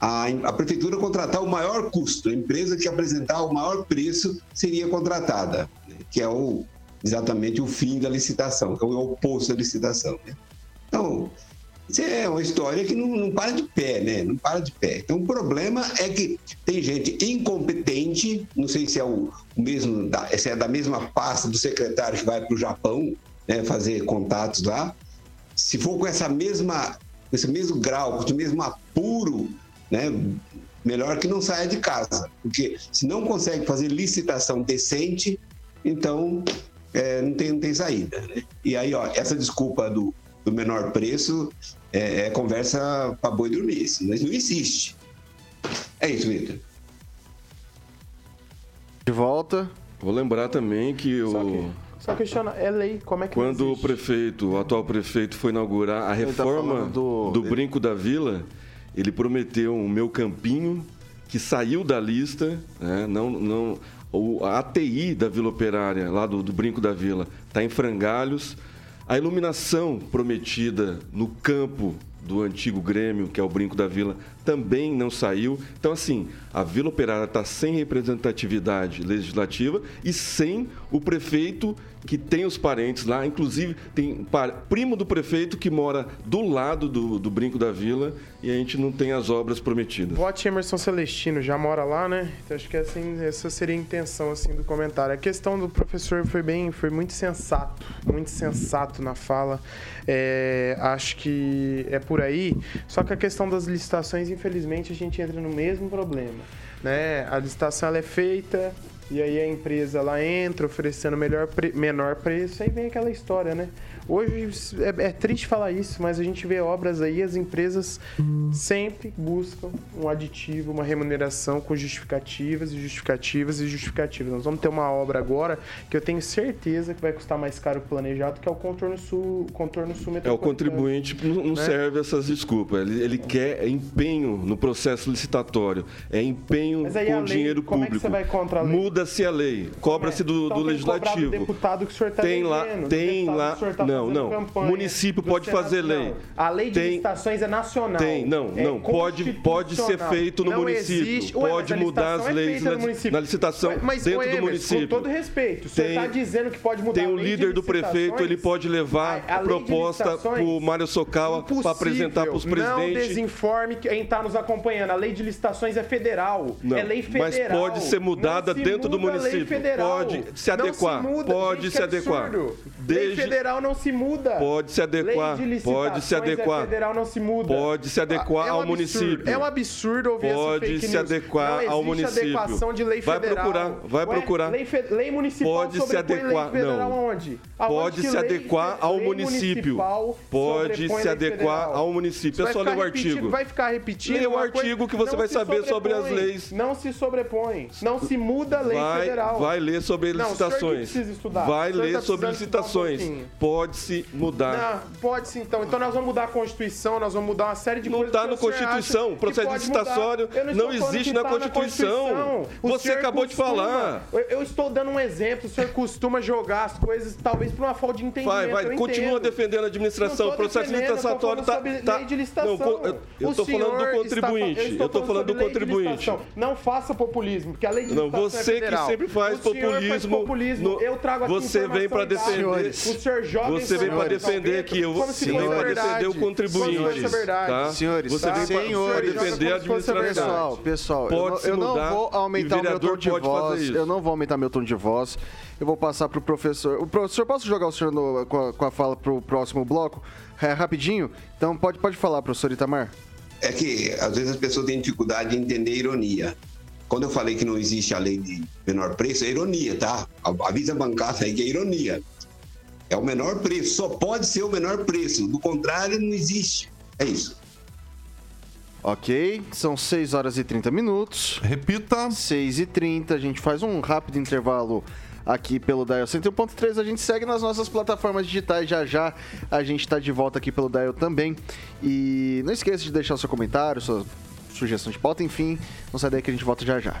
A, a, prefeitura contratar o maior custo, a empresa que apresentar o maior preço seria contratada, né? que é o, exatamente o fim da licitação, que é o oposto da licitação. Né? Então, isso é uma história que não, não, para de pé, né? Não para de pé. Então, o problema é que tem gente incompetente, não sei se é o, mesmo, se é da mesma pasta do secretário que vai para o Japão né, fazer contatos lá. Se for com essa mesma, esse mesmo grau, com esse mesmo apuro, né? Melhor que não saia de casa, porque se não consegue fazer licitação decente, então é, não, tem, não tem saída. Né? E aí, ó, essa desculpa do, do menor preço é, é conversa para boi dormir. Isso não existe. É isso, Vitor. De volta. Vou lembrar também que Só o. que, só questiona, é lei, como é que Quando o prefeito, o atual prefeito, foi inaugurar a Ele tá reforma falando do- do... Brinco da Vila, ele prometeu um meu campinho que saiu da lista, né? não, não, o, a ATI da Vila Operária, lá do, do Brinco da Vila, está em frangalhos. A iluminação prometida no campo do antigo Grêmio, que é o Brinco da Vila, também não saiu. Então, assim, a Vila Operária está sem representatividade legislativa e sem o prefeito que tem os parentes lá, inclusive tem primo do prefeito que mora do lado do, do Brinco da Vila e a gente não tem as obras prometidas. Vote Emerson Celestino, já mora lá, né? Então acho que assim, essa seria a intenção assim do comentário. A questão do professor foi bem, foi muito sensato, muito sensato na fala. É, acho que é por aí. Só que a questão das licitações, infelizmente, a gente entra no mesmo problema, né? A licitação é feita e aí a empresa ela entra oferecendo melhor menor preço, aí vem aquela história, né? Hoje é, é triste falar isso, mas a gente vê obras aí, as empresas sempre buscam um aditivo, uma remuneração com justificativas e justificativas e justificativas. Nós vamos ter uma obra agora que eu tenho certeza que vai custar mais caro que o planejado, que é o contorno sul, contorno sul É, o contribuinte não, Né? serve essas desculpas. Ele, ele quer empenho no processo licitatório, é empenho com a lei, dinheiro como é que público. você vai contra a lei? Muda-se a lei, cobra-se do, Então do tem legislativo. deputado que o senhor tá tem lá, tem lá. Não, não. campanha, Município pode Senado, fazer lei. não. A lei de Tem- licitações é nacional. Tem, não, é não. Pode, pode ser feito no Não município. existe- Ué, pode mas a mudar as é leis feita na, na licitação Ué, mas, dentro ô, do município. Com todo respeito, Tem- está dizendo que pode mudar Tem a o líder do prefeito, ele pode levar A- a proposta para o Mário Socal para apresentar para os Não presidentes. desinforme quem está nos acompanhando. A lei de licitações é federal. Não, é lei mas federal. pode ser mudada Não dentro do muda município. Pode se Não adequar. muda. Pode se adequar. absurdo. Lei Desde- federal não se muda. Pode se adequar. Pode se licitações adequar. É federal não se muda. Pode se adequar É um ao absurdo. município. É um absurdo ouvir Pode essa fake se news. adequar ao município. adequação de lei Vai federal. procurar, vai Ué, procurar. Lei, fe- lei municipal Pode se adequar- lei federal não. aonde? Aonde Pode se adequar ao município. Pode se adequar ao município. É só ler o artigo. Vai ficar repetindo. Leia o artigo que você vai se saber sobre as leis. Não se sobrepõe. Não se muda a lei Vai, federal. vai ler sobre Não, o licitações. precisa estudar. Vai ler tá sobre um licitações. Pode se mudar. Não, pode sim, então. Então nós vamos mudar a Constituição, nós vamos mudar uma série de Não coisas. tá que no o senhor Constituição. O processo licitatório não estou falando existe na tá Constituição. O Você acabou de falar. Eu, eu estou dando um exemplo. O senhor costuma jogar as coisas, talvez por uma falta de entendimento. Vai, vai, continua defendendo a Não administração. O processo licitatório falando tá. tá. Não, eu, tô falando do está contribuinte. Eu tô falando do contribuinte. Não faça populismo, porque a lei de Não, licitação você é que sempre faz populismo no- Eu trago aqui você vem e defender-. O senhor joga Você vem pra informação defender que eu você pra verdade. defender o contribuinte. Verdade. Tá? Senhores, você pra Senhores, defender a fosse administração. Pessoal, pessoal, eu não, eu não vou aumentar o meu tom de voz. Eu não vou aumentar meu tom de voz. Eu vou passar pro professor. O professor, posso jogar o senhor no- com, a, com a fala pro próximo bloco? É, rapidinho? Então pode, pode falar, professor Itamar. É que às vezes as pessoas têm dificuldade de entender ironia. Quando eu falei que não existe a lei de menor preço, é ironia, tá? Avisa a bancada aí que é ironia. É o menor preço, só pode ser o menor preço. Do contrário, não existe. É isso. Ok, são 6 horas e 30 minutos. Repita. 6 e 30 a gente faz um rápido intervalo aqui pelo Dial 101.3. A gente segue nas nossas plataformas digitais. Já já a gente está de volta aqui pelo Dial também. E não esqueça de deixar o seu comentário, sua sugestão de pauta, enfim. Não sai daí que a gente volta já já.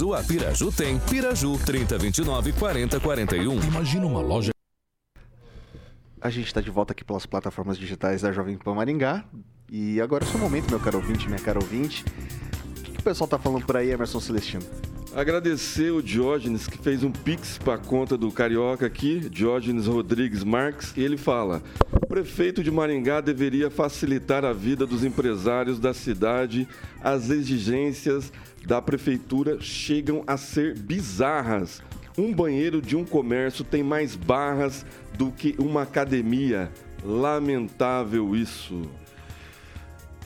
a Piraju tem. Piraju 3029 4041. Imagina uma loja. A gente está de volta aqui pelas plataformas digitais da Jovem Pan Maringá. E agora é o seu momento, meu caro ouvinte, minha cara ouvinte. O que, que o pessoal tá falando por aí, Emerson Celestino? Agradecer o Diógenes que fez um pix para a conta do Carioca aqui, Diógenes Rodrigues Marques, e ele fala: o prefeito de Maringá deveria facilitar a vida dos empresários da cidade. As exigências da prefeitura chegam a ser bizarras. Um banheiro de um comércio tem mais barras do que uma academia. Lamentável isso.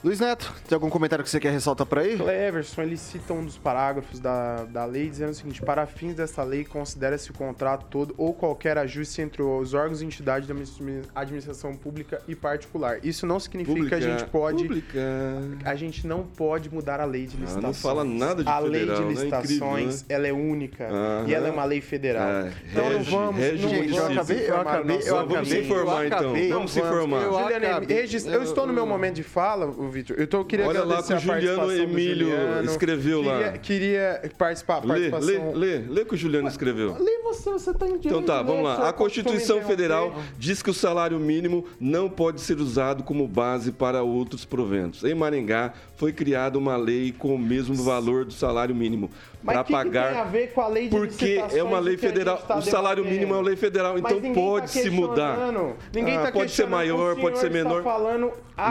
Luiz Neto, tem algum comentário que você quer ressaltar por aí? Cleverson, ele cita um dos parágrafos da, da lei dizendo o seguinte: para fins dessa lei, considera-se o contrato todo ou qualquer ajuste entre os órgãos e entidades da administração pública e particular. Isso não significa Pública, que a gente pode. pública. A gente não pode mudar a lei de Ah, não licitações. fala nada de A federal, lei de né? licitações, Incrível, né? ela é única Aham. e ela é uma lei federal. É, então não vamos. rege não vamos. Eu acabei, eu acabei, eu Vamos acabei. se informar, eu então. Vamos se eu informar. Eu Juliana, estou no meu momento de fala, Vitor. Eu tô, queria Olha lá que o Juliano Emílio Juliano. escreveu lá. Queria, queria participar. Lê, lê, lê, lê o que o Juliano escreveu. Lê você, você tá em direito Então tá, vamos ler, lá. A Constituição Federal diz que o salário mínimo não pode ser usado como base para outros proventos. Em Maringá foi criada uma lei com o mesmo valor do salário mínimo Mas para que que pagar. tem a ver com a lei de porque é uma lei federal. tá o salário mínimo é uma lei federal, Mas então ninguém pode tá se mudar. Ninguém Ah, tá pode ser maior, pode ser menor.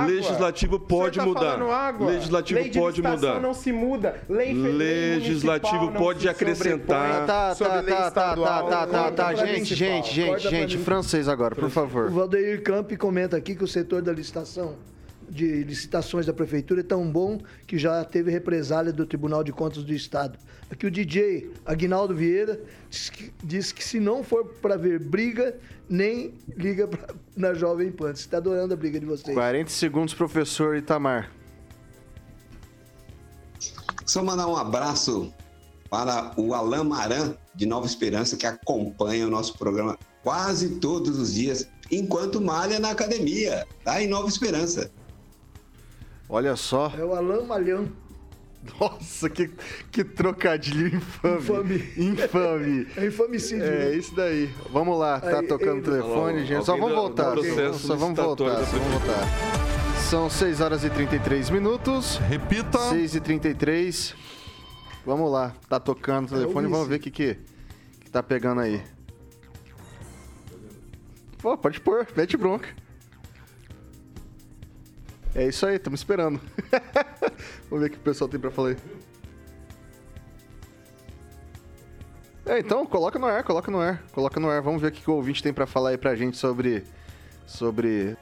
Legislativo senhor pode tá mudar. água. Legislativo lei de pode mudar. não se muda. Lei Legislativo pode acrescentar. Tá, tá, tá, tá, tá, tá, tá, tá, gente, gente, gente, gente, francês agora, por O favor. Valdeir Camp comenta aqui que o setor da licitação de licitações da prefeitura é tão bom que já teve represália do Tribunal de Contas do Estado. Aqui o DJ Aguinaldo Vieira diz que, diz que se não for para ver briga, nem liga pra- na Jovem Pan. Você está adorando a briga de vocês. 40 segundos, professor Itamar. Só mandar um abraço para o Alain Maran, de Nova Esperança, que acompanha o nosso programa quase todos os dias, enquanto malha na academia, lá em Nova Esperança. Olha só. É o Alain Malhão. Nossa, que, que trocadilho infame. Infame. Infame. É infamicídio. É né? isso daí. Vamos lá, tá Aí, tocando o ele- telefone, Alô, gente. Só vamos voltar. processo Só vamos voltar, só vamos voltar. São 6 horas e 33 minutos. Repita. 6 e 33 Vamos lá, tá tocando o telefone, Ulisses. vamos ver o que, que, que tá pegando aí. Pô, pode pôr, mete bronca. É isso aí, estamos esperando. vamos ver o que o pessoal tem pra falar aí. É, então, coloca no ar, coloca no ar, coloca no ar. Vamos ver o que, que o ouvinte tem pra falar aí pra gente sobre. Sobre.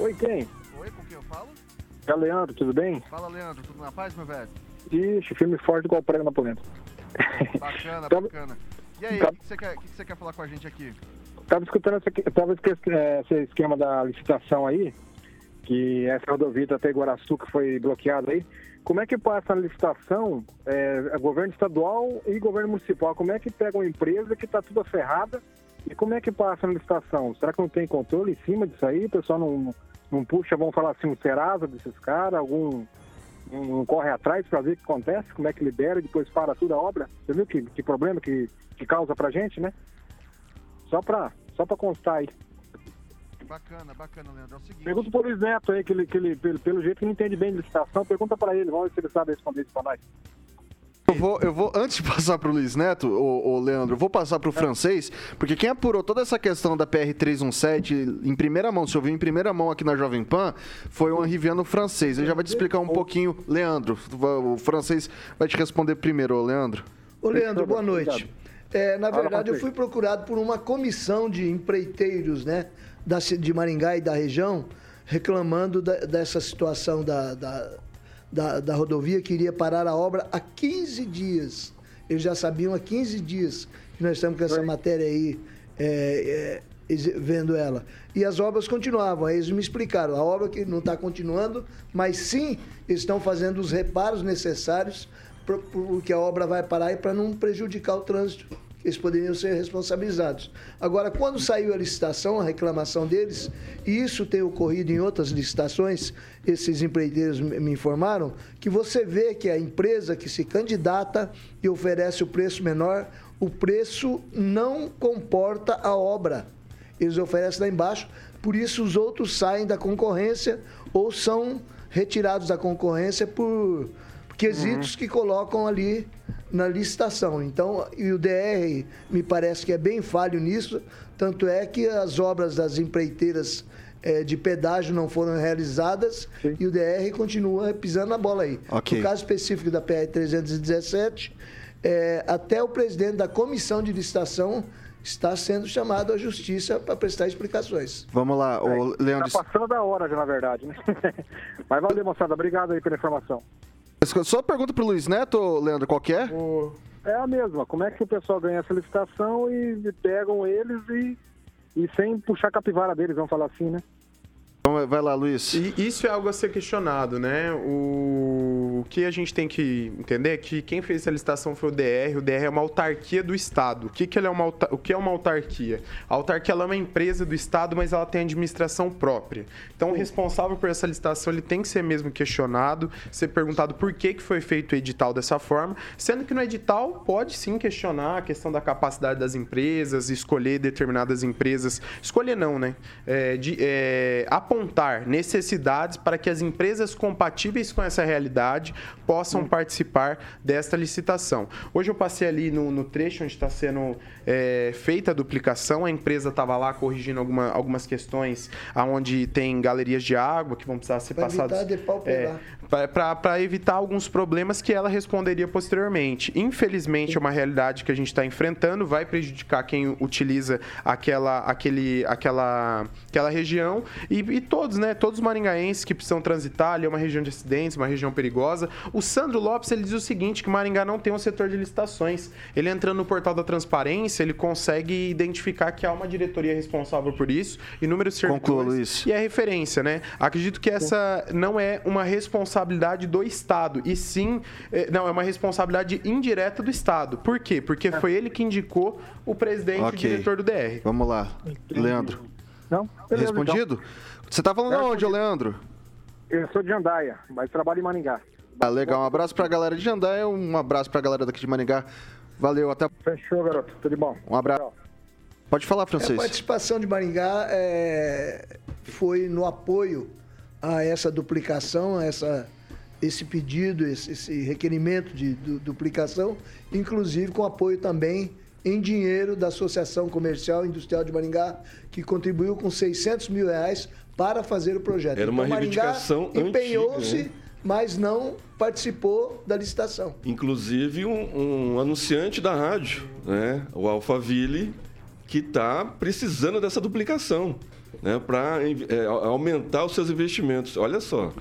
Oi, quem? Oi, com quem eu falo? O Leandro, tudo bem? Fala, Leandro, tudo na paz, meu velho? Ixi, filme forte igual prego na polenta. Bacana, bacana. E aí, o que, você quer, que você quer falar com a gente aqui? Tava escutando esse, tava é, esse esquema da licitação aí, que essa rodovia até Iguaraçu que foi bloqueada aí. Como é que passa a licitação, é, é governo estadual e governo municipal? Como é que pega uma empresa que está tudo ferrada e como é que passa na licitação? Será que não tem controle em cima disso aí? O pessoal não, não puxa, vamos falar assim, um Serasa desses caras, algum não corre atrás para ver o que acontece, como é que libera e depois para tudo a obra. Você viu que, que problema que, que causa pra gente, né? Só pra, só pra constar aí. Bacana, bacana, Leandro. É o seguinte. Pergunta pro Luiz Neto aí, que ele, que ele pelo, pelo jeito que não entende bem de licitação, pergunta pra ele, vamos ver se ele sabe responder isso pra nós. Eu vou, eu vou, antes de passar pro Luiz Neto, ô, Leandro, eu vou passar pro francês, porque quem apurou toda essa questão da PR-317 em primeira mão, se ouviu em primeira mão aqui na Jovem Pan, foi o Henri Viano francês. Ele já vai te explicar um pouquinho, Leandro, o francês vai te responder primeiro, ô, Leandro. Ô, Leandro, boa noite. É, na verdade, eu fui procurado por uma comissão de empreiteiros né, da, de Maringá e da região, reclamando da- dessa situação da, da, da, da rodovia que iria parar a obra há 15 dias. Eles já sabiam há 15 dias que nós estamos com essa matéria aí, é, é, vendo ela. E as obras continuavam. Aí eles me explicaram, a obra que não está continuando, mas sim estão fazendo os reparos necessários porque a obra vai parar e para não prejudicar o trânsito eles poderiam ser responsabilizados. Agora, quando saiu a licitação, a reclamação deles, e isso tem ocorrido em outras licitações, esses empreiteiros me informaram, que você vê que a empresa que se candidata e oferece o preço menor, o preço não comporta a obra. Eles oferecem lá embaixo, por isso os outros saem da concorrência ou são retirados da concorrência por quesitos uhum. que colocam ali na licitação. Então, e o DR me parece que é bem falho nisso, tanto é que as obras das empreiteiras é, de pedágio não foram realizadas Sim. e o DR continua pisando na bola aí. Okay. No caso específico da PR-317, é, até o presidente da comissão de licitação está sendo chamado à justiça para prestar explicações. Vamos lá, o é, Leandro. Está passando da hora já, na verdade. Né? Mas valeu, moçada. Obrigado aí pela informação. Só pergunta pro Luiz Neto, Leandro, qual é? É a mesma. Como é que o pessoal ganha essa licitação e pegam eles e, e sem puxar a capivara deles, vamos falar assim, né? Vai lá, Luiz. E isso é algo a ser questionado, né? O, o que a gente tem que entender é que quem fez essa licitação foi o DR. O DR é uma autarquia do Estado. O que, que, é uma, o que é uma autarquia? A autarquia é uma empresa do Estado, mas ela tem administração própria. Então, o responsável por essa licitação ele tem que ser mesmo questionado, ser perguntado por que, que foi feito o edital dessa forma, sendo que no edital pode sim questionar a questão da capacidade das empresas, escolher determinadas empresas. Escolher não, né? É, de, é, apontar necessidades para que as empresas compatíveis com essa realidade possam hum. participar desta licitação. Hoje eu passei ali no, no trecho onde está sendo é, feita a duplicação, a empresa estava lá corrigindo alguma, algumas questões onde tem galerias de água que vão precisar ser passadas. É, para evitar alguns problemas que ela responderia posteriormente. Infelizmente, é uma realidade que a gente está enfrentando, vai prejudicar quem utiliza aquela, aquele, aquela, aquela região e, e todos, né? Todos os maringaenses que precisam transitar, ali é uma região de acidentes, uma região perigosa. O Sandro Lopes, ele diz o seguinte, que Maringá não tem um setor de licitações. Ele entrando no portal da transparência, ele consegue identificar que há uma diretoria responsável por isso, inúmeros servidores. Conclua, Luiz. E é referência, né? Acredito que essa não é uma responsabilidade do Estado, e sim, é, não, é uma responsabilidade indireta do Estado. Por quê? Porque foi ele que indicou o presidente okay. e diretor do DR. Vamos lá. Leandro. Não? Beleza, Respondido? Então. Você tá falando onde, Leandro? Eu sou de Jandaia, mas trabalho em Maringá. Ah, legal. Um abraço pra galera de Jandaia, um abraço pra galera daqui de Maringá. Valeu, até. Fechou, garoto. Tudo bom. Um abraço. Pode falar, francês. A participação de Maringá é... foi no apoio a essa duplicação, a essa, esse pedido, esse, esse requerimento de du, duplicação, inclusive com apoio também em dinheiro da Associação Comercial e Industrial de Maringá, que contribuiu com 600 mil reais para fazer o projeto. Era uma então, reivindicação empenhou-se, né? mas não participou da licitação. Inclusive um, um anunciante da rádio, né? o Alphaville, que está precisando dessa duplicação. Né, para é, aumentar os seus investimentos. Olha só.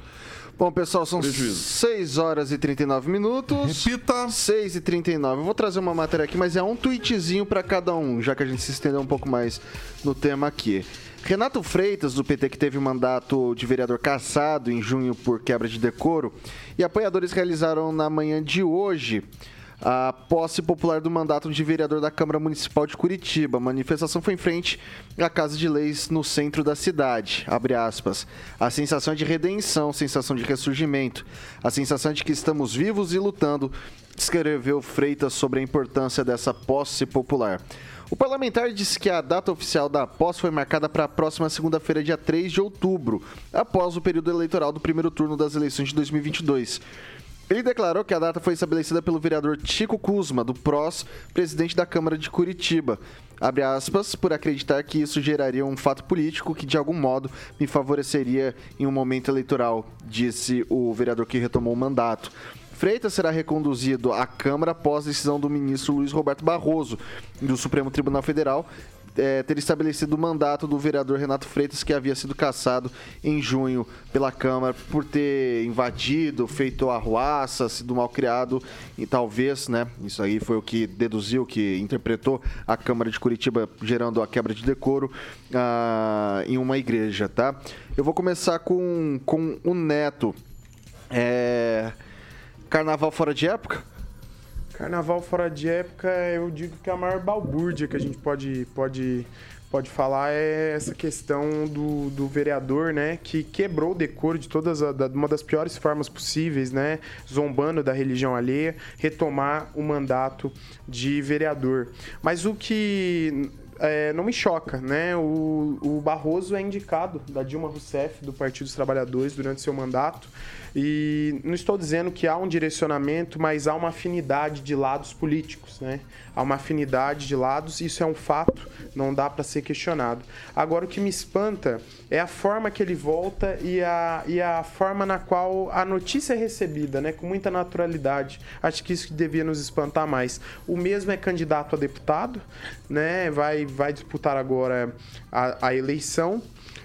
Bom, pessoal, são Prejuízo. 6 horas e 39 minutos. Repita. 6 e 39. Eu vou trazer uma matéria aqui, mas é um tweetzinho para cada um, já que a gente se estendeu um pouco mais no tema aqui. Renato Freitas, do PT, que teve o mandato de vereador cassado em junho por quebra de decoro, e apoiadores realizaram na manhã de hoje a posse popular do mandato de vereador da Câmara Municipal de Curitiba. A manifestação foi em frente à Casa de Leis no centro da cidade. Abre aspas. A sensação de redenção, sensação de ressurgimento, a sensação de que estamos vivos e lutando, escreveu Freitas sobre a importância dessa posse popular. O parlamentar disse que a data oficial da posse foi marcada para a próxima segunda-feira, dia 3 de outubro, após o período eleitoral do primeiro turno das eleições de 2022. Ele declarou que a data foi estabelecida pelo vereador Chico Kuzma, do PROS, presidente da Câmara de Curitiba. Abre aspas, por acreditar que isso geraria um fato político que de algum modo me favoreceria em um momento eleitoral, disse o vereador que retomou o mandato. Freitas será reconduzido à Câmara após decisão do ministro Luiz Roberto Barroso, do Supremo Tribunal Federal, é, ter estabelecido o mandato do vereador Renato Freitas, que havia sido cassado em junho pela Câmara por ter invadido, feito arruaça, sido mal criado e talvez, né? Isso aí foi o que deduziu, que interpretou a Câmara de Curitiba, gerando a quebra de decoro ah, em uma igreja, tá? Eu vou começar com, com o Neto. É... Carnaval fora de época? Carnaval fora de época, eu digo que é a maior balbúrdia que a gente pode, pode, pode falar é essa questão do, do vereador, né, que quebrou o decoro de todas a, da, uma das piores formas possíveis, né, zombando da religião alheia, retomar o mandato de vereador. Mas o que é, não me choca, né? O, o Barroso é indicado da Dilma Rousseff, do Partido dos Trabalhadores, durante seu mandato. E não estou dizendo que há um direcionamento, mas há uma afinidade de lados políticos, né? Há uma afinidade de lados, isso é um fato, não dá para ser questionado. Agora, o que me espanta é a forma que ele volta e a, e a forma na qual a notícia é recebida, né? Com muita naturalidade. Acho que isso que devia nos espantar mais. O mesmo é candidato a deputado, né? Vai, vai disputar agora a, a eleição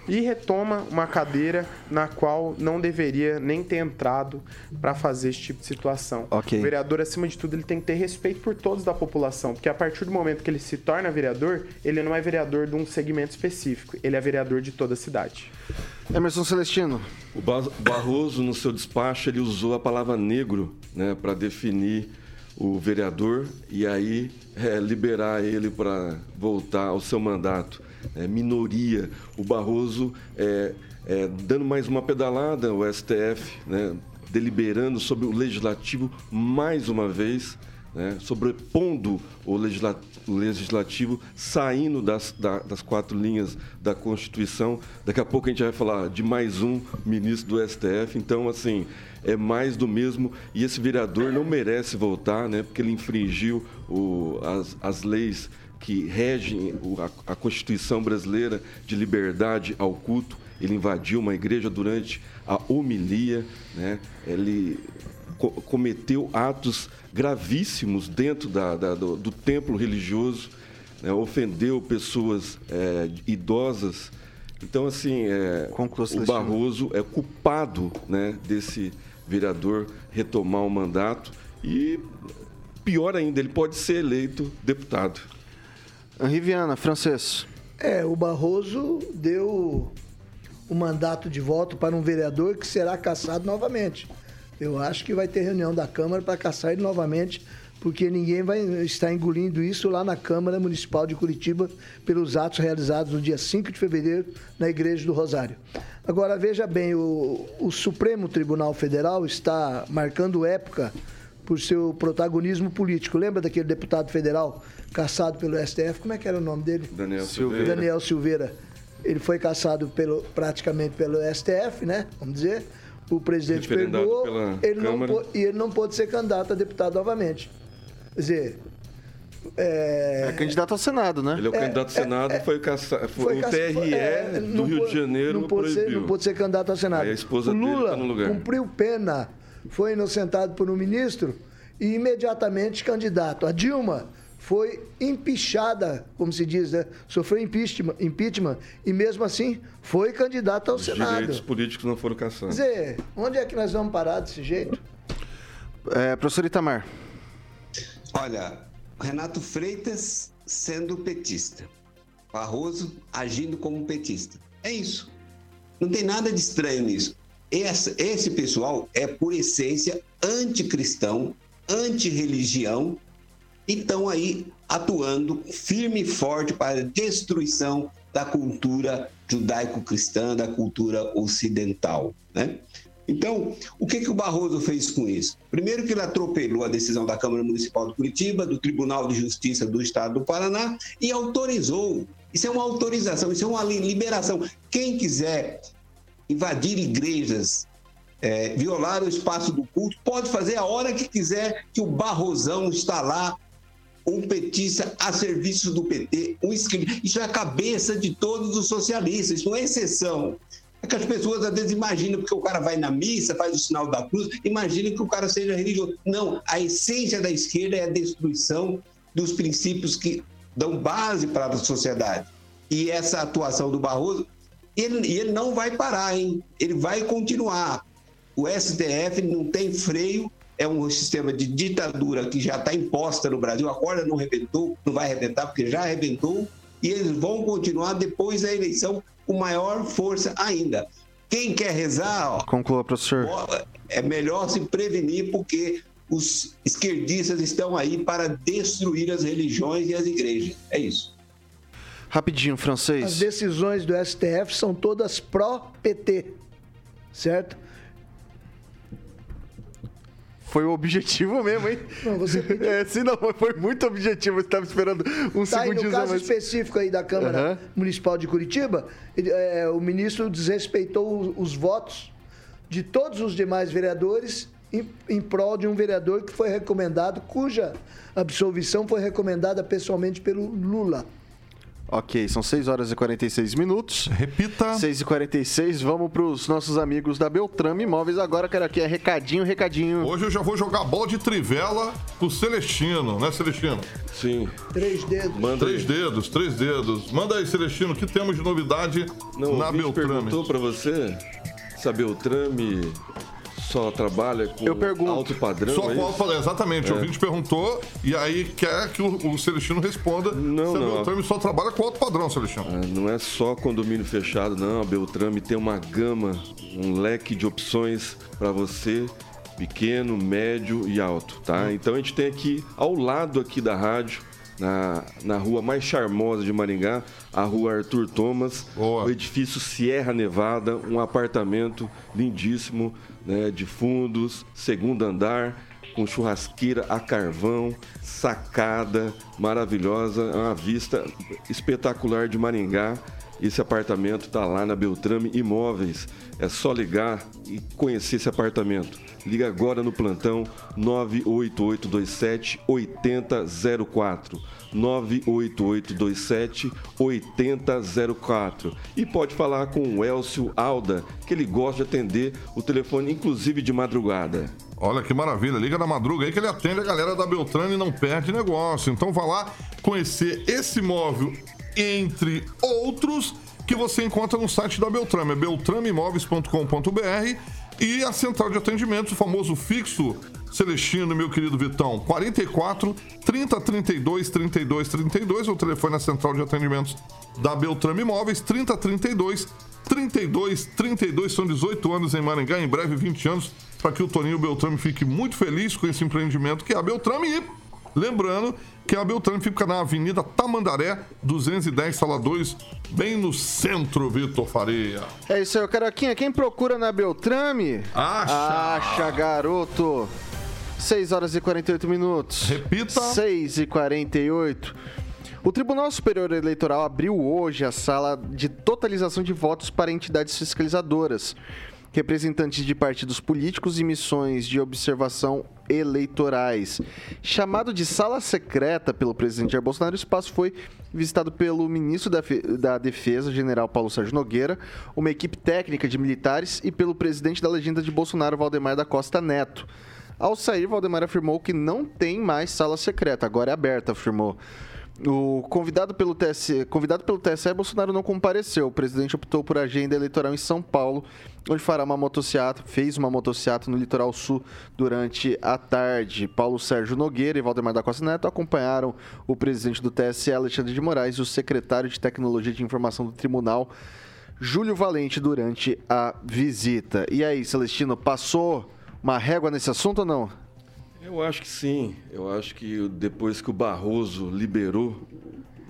e retoma uma cadeira na qual não deveria nem ter entrado para fazer esse tipo de situação. Okay. O vereador, acima de tudo, ele tem que ter respeito por todos da população, porque a partir do momento que ele se torna vereador, ele não é vereador de um segmento específico, ele é vereador de toda a cidade. Emerson Celestino. O Barroso, no seu despacho, ele usou a palavra negro né, para definir o vereador e aí é, liberar ele para voltar ao seu mandato é, minoria. O Barroso é, é, dando mais uma pedalada, o STF né, deliberando sobre o legislativo mais uma vez. Né, sobrepondo o, legisla o legislativo, saindo das, da, das quatro linhas da Constituição. Daqui a pouco a gente vai falar de mais um ministro do STF. Então, assim, é mais do mesmo. E esse vereador não merece voltar, né, porque ele infringiu o, as, as leis que regem a, Constituição brasileira de liberdade ao culto. Ele invadiu uma igreja durante a homilia, né? ele co cometeu atos gravíssimos dentro da, da, do, do, templo religioso, né? ofendeu pessoas é, idosas. Então, assim, é, o Barroso é culpado né, desse vereador retomar o mandato e, pior ainda, ele pode ser eleito deputado. Riviana, francês. É, o Barroso deu o mandato de voto para um vereador que será caçado novamente. Eu acho que vai ter reunião da Câmara para caçar ele novamente, porque ninguém vai estar engolindo isso lá na Câmara Municipal de Curitiba pelos atos realizados no dia 5 de fevereiro na Igreja do Rosário. Agora, veja bem, o, o Supremo Tribunal Federal está marcando época por seu protagonismo político. Lembra daquele deputado federal caçado pelo STF? Como é que era o nome dele? Daniel Silveira. Daniel Silveira. Ele foi caçado pelo, praticamente pelo STF, né? Vamos dizer. O presidente perdoou ele não, e ele não pôde ser candidato a deputado novamente. Quer dizer, é... é... candidato ao Senado, né? Ele é o é, candidato ao Senado, é, foi, caça... foi, o TRE é, do Rio pôde, de Janeiro não pôde, ser, não pôde ser candidato ao Senado. Aí a esposa o Lula tá no lugar. cumpriu pena foi inocentado por um ministro e imediatamente candidato. A Dilma foi empichada, como se diz, né? sofreu impeachment, impeachment e mesmo assim foi candidata ao Os Senado. Os direitos políticos não foram caçados. Quer dizer, onde é que nós vamos parar desse jeito? É, professor Itamar. Olha, Renato Freitas sendo petista, Barroso agindo como petista. É isso. Não tem nada de estranho nisso. Esse, esse pessoal é, por essência, anticristão, antirreligião, e estão aí atuando firme e forte para a destruição da cultura judaico-cristã, da cultura ocidental. Né? Então, o que, que o Barroso fez com isso? Primeiro que ele atropelou a decisão da Câmara Municipal de Curitiba, do Tribunal de Justiça do Estado do Paraná e autorizou. Isso é uma autorização, isso é uma liberação. Quem quiser invadir igrejas, é, violar o espaço do culto, pode fazer a hora que quiser, que o Barrosão está lá, um petista a serviço do PT, um escrito. Isso é a cabeça de todos os socialistas, isso não é exceção. É que as pessoas às vezes imaginam, porque o cara vai na missa, faz o sinal da cruz, imaginem que o cara seja religioso. Não, a essência da esquerda é a destruição dos princípios que dão base para a sociedade. E essa atuação do Barroso e ele não vai parar, hein? Ele vai continuar. O STF não tem freio, é um sistema de ditadura que já está imposta no Brasil. A corda não arrebentou, não vai arrebentar, porque já arrebentou, e eles vão continuar depois da eleição com maior força ainda. Quem quer rezar, ó, conclua, professor. É melhor se prevenir, porque os esquerdistas estão aí para destruir as religiões e as igrejas. É isso. Rapidinho, francês. As decisões do STF são todas pró-PT, certo? Foi o objetivo mesmo, hein? Não, você É, sim, não, foi muito objetivo. Você estava esperando um Tá, segundinho no caso mais. específico aí da Câmara Aham. Municipal de Curitiba, ele, é, o ministro desrespeitou o- os votos de todos os demais vereadores em, em prol de um vereador que foi recomendado, cuja absolvição foi recomendada pessoalmente pelo Lula. Ok, são 6 horas e 46 minutos. Repita. 6 e 46 vamos para os nossos amigos da Beltrame Imóveis agora, quero aqui é recadinho, recadinho. Hoje eu já vou jogar bola de trivela pro Celestino, né, Celestino? Sim. Três dedos. Manda Três aí. dedos, três dedos. Manda aí, Celestino, o que temos de novidade Não, na o Beltrame? perguntou pra você se a Beltrame só trabalha com Eu pergunto. alto padrão. Só é qual isso? falei, exatamente. O É. ouvinte perguntou e aí quer que o, o Celestino responda Não, se a não. Beltrame só trabalha com alto padrão, Celestino. Ah, Não é só condomínio fechado, não. A Beltrame tem uma gama, um leque de opções para você, pequeno, médio e alto, tá? Então a gente tem aqui, ao lado aqui da rádio, na, na rua mais charmosa de Maringá, a rua Arthur Thomas, Boa. o edifício Sierra Nevada, um apartamento lindíssimo, né, de fundos, segundo andar, com churrasqueira a carvão, sacada maravilhosa, é uma vista espetacular de Maringá. Esse apartamento está lá na Beltrame Imóveis. É só ligar e conhecer esse apartamento. Liga agora no plantão 98827 8004. 98827 8004. E pode falar com o Elcio Alda, que ele gosta de atender o telefone, inclusive de madrugada. Olha que maravilha, liga na madruga aí que ele atende a galera da Beltrame e não perde negócio. Então vá lá conhecer esse imóvel, entre outros, que você encontra no site da Beltrame, é beltrameimóveis.com.br e a central de atendimento, o famoso fixo Celestino, meu querido Vitão, 44 30 32 32 32, é o telefone na central de atendimentos da Beltrame Imóveis, 30 32 32 32, são 18 anos em Maringá, em breve 20 anos, para que o Toninho Beltrame fique muito feliz com esse empreendimento que é a Beltrame. E lembrando que a Beltrame fica na Avenida Tamandaré, 210, sala 2, bem no centro, Vitor Faria. É isso aí, Caroquinha. Quem procura na Beltrame? Acha. Acha, garoto. 6 horas e 48 minutos. Repita. 6 e 48. O Tribunal Superior Eleitoral abriu hoje a sala de totalização de votos para entidades fiscalizadoras, representantes de partidos políticos e missões de observação eleitorais. Chamado de sala secreta pelo presidente Jair Bolsonaro, o espaço foi visitado pelo ministro da, da Defesa, general Paulo Sérgio Nogueira, uma equipe técnica de militares e pelo presidente da legenda de Bolsonaro, Valdemar da Costa Neto. Ao sair, Valdemar afirmou que não tem mais sala secreta, agora é aberta, afirmou. O convidado pelo TSE, convidado pelo TSE, Bolsonaro não compareceu. O presidente optou por agenda eleitoral em São Paulo, onde fará uma motociata, fez uma motociata no litoral sul durante a tarde. Paulo Sérgio Nogueira e Valdemar da Costa Neto acompanharam o presidente do TSE, Alexandre de Moraes, e o secretário de Tecnologia de Informação do Tribunal, Júlio Valente, durante a visita. E aí, Celestino, passou uma régua nesse assunto ou não? Eu acho que sim. Eu acho que depois que o Barroso liberou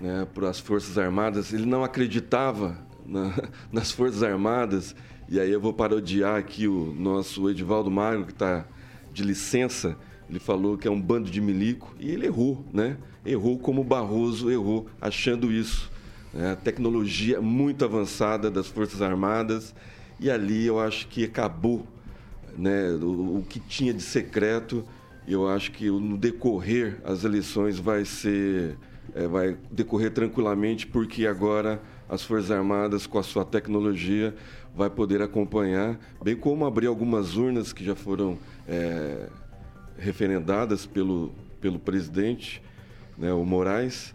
né, para as Forças Armadas, ele não acreditava na- nas Forças Armadas. E aí eu vou parodiar aqui o nosso Edivaldo Magro, que está de licença. Ele falou que é um bando de milico e ele errou, né? Errou como o Barroso errou, achando isso. né? Tecnologia muito avançada das Forças Armadas. E ali eu acho que acabou né, o, o que tinha de secreto. Eu acho que no decorrer as eleições vai ser é, vai decorrer tranquilamente porque agora as Forças Armadas com a sua tecnologia vai poder acompanhar, bem como abrir algumas urnas que já foram é, referendadas pelo pelo presidente, né, o Moraes.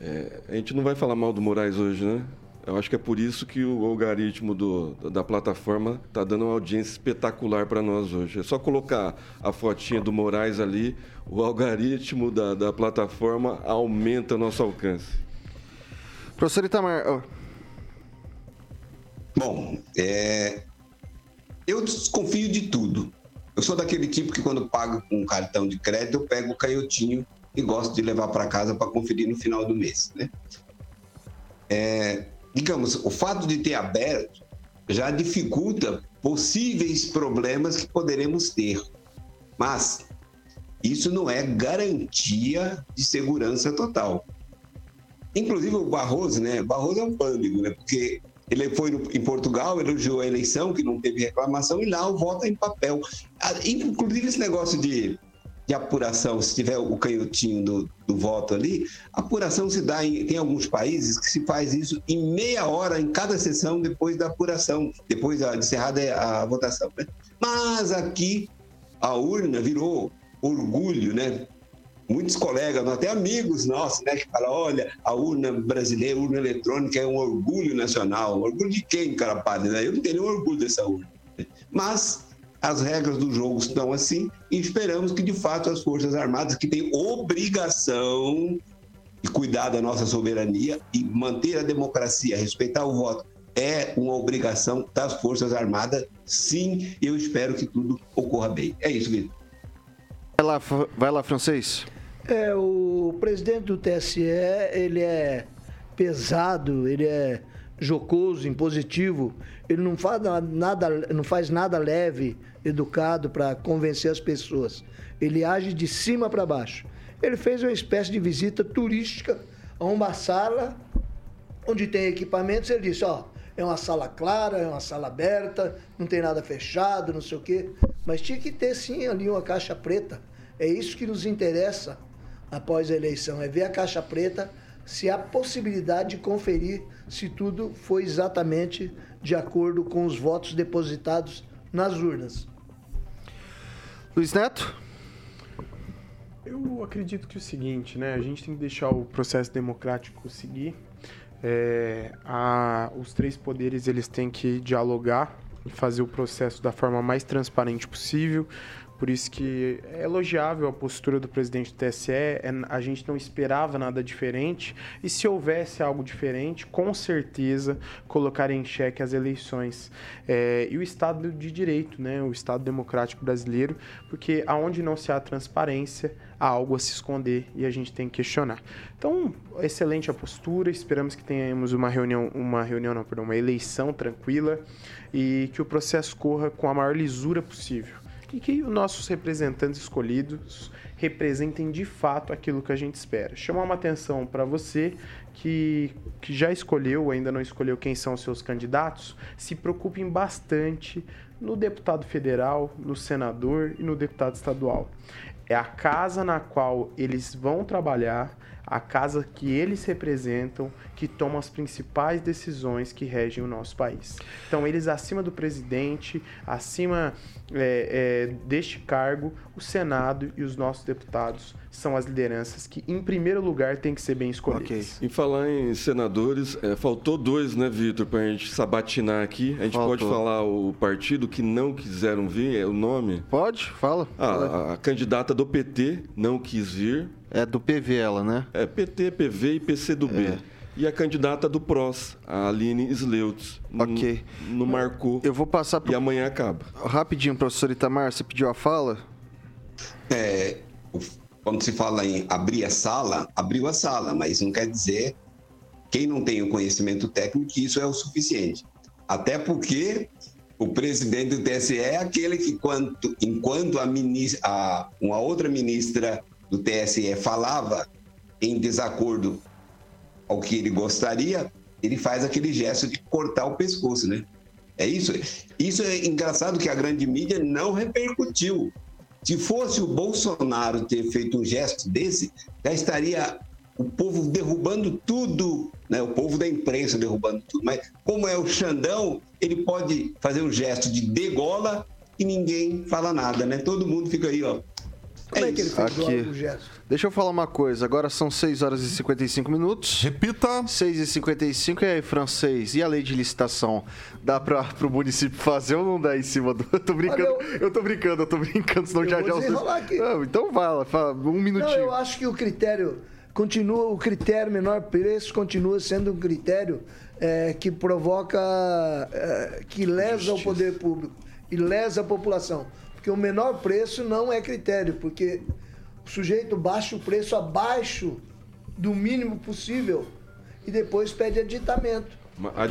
É, a gente não vai falar mal do Moraes hoje, né? Eu acho que é por isso que o algoritmo do- da plataforma está dando uma audiência espetacular para nós hoje. É só colocar a fotinha do Moraes ali, o algoritmo da, da plataforma aumenta nosso alcance. Professor Itamar, Bom, é, eu desconfio de tudo. Eu sou daquele tipo que quando pago com um cartão de crédito, eu pego o canhotinho e gosto de levar para casa para conferir no final do mês, né? É, digamos, o fato de ter aberto já dificulta possíveis problemas que poderemos ter. Mas isso não é garantia de segurança total. Inclusive o Barroso, né? Barroso é um pânico, né? Porque ele foi em Portugal, elogiou a eleição, que não teve reclamação, e lá o voto é em papel. Ah, Inclusive esse negócio de, de apuração, se tiver o canhotinho do, do voto ali, apuração se dá em tem alguns países que se faz isso em meia hora em cada sessão depois da apuração, depois de encerrada a votação. Né? Mas aqui a urna virou orgulho, né? Muitos colegas, até amigos nossos, né, que falam, olha, a urna brasileira, a urna eletrônica é um orgulho nacional. Orgulho de quem, cara padre? Né? Eu não tenho nenhum orgulho dessa urna. Mas as regras do jogo estão assim e esperamos que, de fato, as Forças Armadas, que têm obrigação de cuidar da nossa soberania e manter a democracia, respeitar o voto, é uma obrigação das Forças Armadas, sim, e eu espero que tudo ocorra bem. É isso, Vitor. Vai lá, vai lá, francês. É, o presidente do TSE, ele é pesado, ele é jocoso, impositivo, ele não faz na- nada, não faz nada leve, educado para convencer as pessoas. Ele age de cima para baixo. Ele fez uma espécie de visita turística a uma sala onde tem equipamentos, ele disse, ó, é uma sala clara, é uma sala aberta, não tem nada fechado, não sei o quê. Mas tinha que ter sim ali uma caixa preta. É isso que nos interessa após a eleição, é ver a caixa preta se há possibilidade de conferir se tudo foi exatamente de acordo com os votos depositados nas urnas. Luiz Neto? Eu acredito que é o seguinte, né? A gente tem que deixar o processo democrático seguir. É, a- os três poderes eles têm que dialogar e fazer o processo da forma mais transparente possível. Por isso que é elogiável a postura do presidente do TSE. é- a gente não esperava nada diferente. E se houvesse algo diferente, com certeza colocaria em xeque as eleições. É, e o Estado de Direito, né? o Estado democrático brasileiro, porque aonde não se há transparência, há algo a se esconder e a gente tem que questionar. Então, excelente a postura. Esperamos que tenhamos uma reunião, uma reunião, não, perdão, uma eleição tranquila e que o processo corra com a maior lisura possível. E que os nossos representantes escolhidos representem de fato aquilo que a gente espera. Chamar uma atenção para você que, que já escolheu ainda não escolheu quem são os seus candidatos, se preocupem bastante no deputado federal, no senador e no deputado estadual. É a casa na qual eles vão trabalhar, a casa que eles representam, que toma as principais decisões que regem o nosso país. Então, eles acima do presidente, acima é, é, deste cargo, o Senado e os nossos deputados são as lideranças que, em primeiro lugar, têm que ser bem escolhidas. Em falar em senadores, é, faltou dois, né, Vitor, para a gente sabatinar aqui. A gente Faltou. pode falar o partido que não quiseram vir, é o nome? Pode, fala. Ah, a, a candidata do PT não quis vir. É do PV ela, né? É PT, PV e PCdoB. E a candidata do PROS, a Aline Sleutz. Ok. Não, marcou. Eu vou passar pro... E amanhã acaba. Rapidinho, professor Itamar, você pediu a fala? É, quando se fala em abrir a sala, abriu a sala, mas não quer dizer quem não tem o conhecimento técnico que isso é o suficiente. Até porque o presidente do TSE é aquele que, quanto, enquanto a, ministra, a uma outra ministra do TSE falava em desacordo ao que ele gostaria, ele faz aquele gesto de cortar o pescoço, né? É isso. Isso é engraçado que a grande mídia não repercutiu. Se fosse o Bolsonaro ter feito um gesto desse, já estaria o povo derrubando tudo, né? o povo da imprensa derrubando tudo. Mas como é o Xandão, ele pode fazer um gesto de degola e ninguém fala nada, né? Todo mundo fica aí, ó. Como é, que ele fez o- Aqui. o gesto? Deixa eu falar uma coisa. Agora são 6 horas e 55 minutos. Repita. 6 e 55. E aí, francês? E a lei de licitação? Dá pra, pro município fazer ou não dá em cima do... Eu tô brincando, Olha, eu... tô brincando, eu tô brincando, senão Eu já já... desenrolar aqui. Não, então fala, fala, um Não, minutinho. eu acho que o critério continua, o critério menor preço continua sendo um critério é, que provoca, é, que lesa o poder público e lesa a população. Porque o menor preço não é critério, porque o sujeito baixa o preço abaixo do mínimo possível e depois pede aditamento.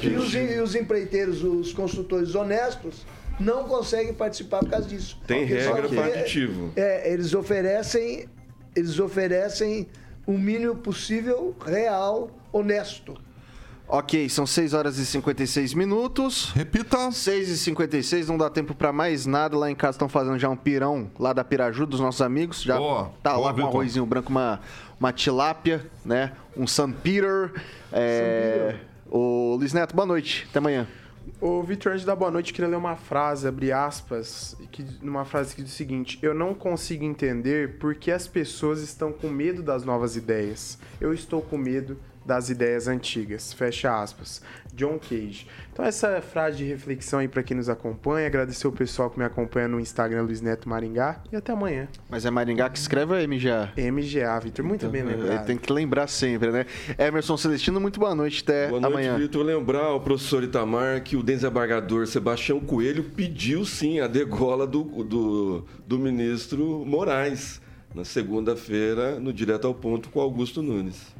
E os, e os empreiteiros, os consultores honestos, não conseguem participar por causa disso. Tem Porque regra para aditivo. É, eles oferecem, eles oferecem o mínimo possível real, honesto. Ok, são 6 horas e 56 minutos. Repita. 6 e 56, não dá tempo pra mais nada. Lá em casa estão fazendo já um pirão lá da Piraju dos nossos amigos. Já Boa, tá boa, lá com um arrozinho branco, uma, uma tilápia, né? Um San Peter. É... Ô, Luiz Neto, boa noite. Até amanhã. Ô, Vitor, antes da boa noite, queria ler uma frase, abrir aspas, que, numa frase que diz o seguinte: Eu não consigo entender por que as pessoas estão com medo das novas ideias. Eu estou com medo das ideias antigas. Fecha aspas. John Cage. Então, essa frase de reflexão aí pra quem nos acompanha. Agradecer o pessoal que me acompanha no Instagram, Luiz Neto Maringá. E até amanhã. Mas é Maringá que escreve ou é MGA? MGA, Vitor. Muito bem É, lembrado. Tem que lembrar sempre, né? Emerson Celestino, muito boa noite. Até Boa noite, amanhã. Vitor. Lembrar ao professor Itamar que o desembargador Sebastião Coelho pediu sim a degola do, do, do ministro Moraes na segunda-feira, no Direto ao Ponto com Augusto Nunes.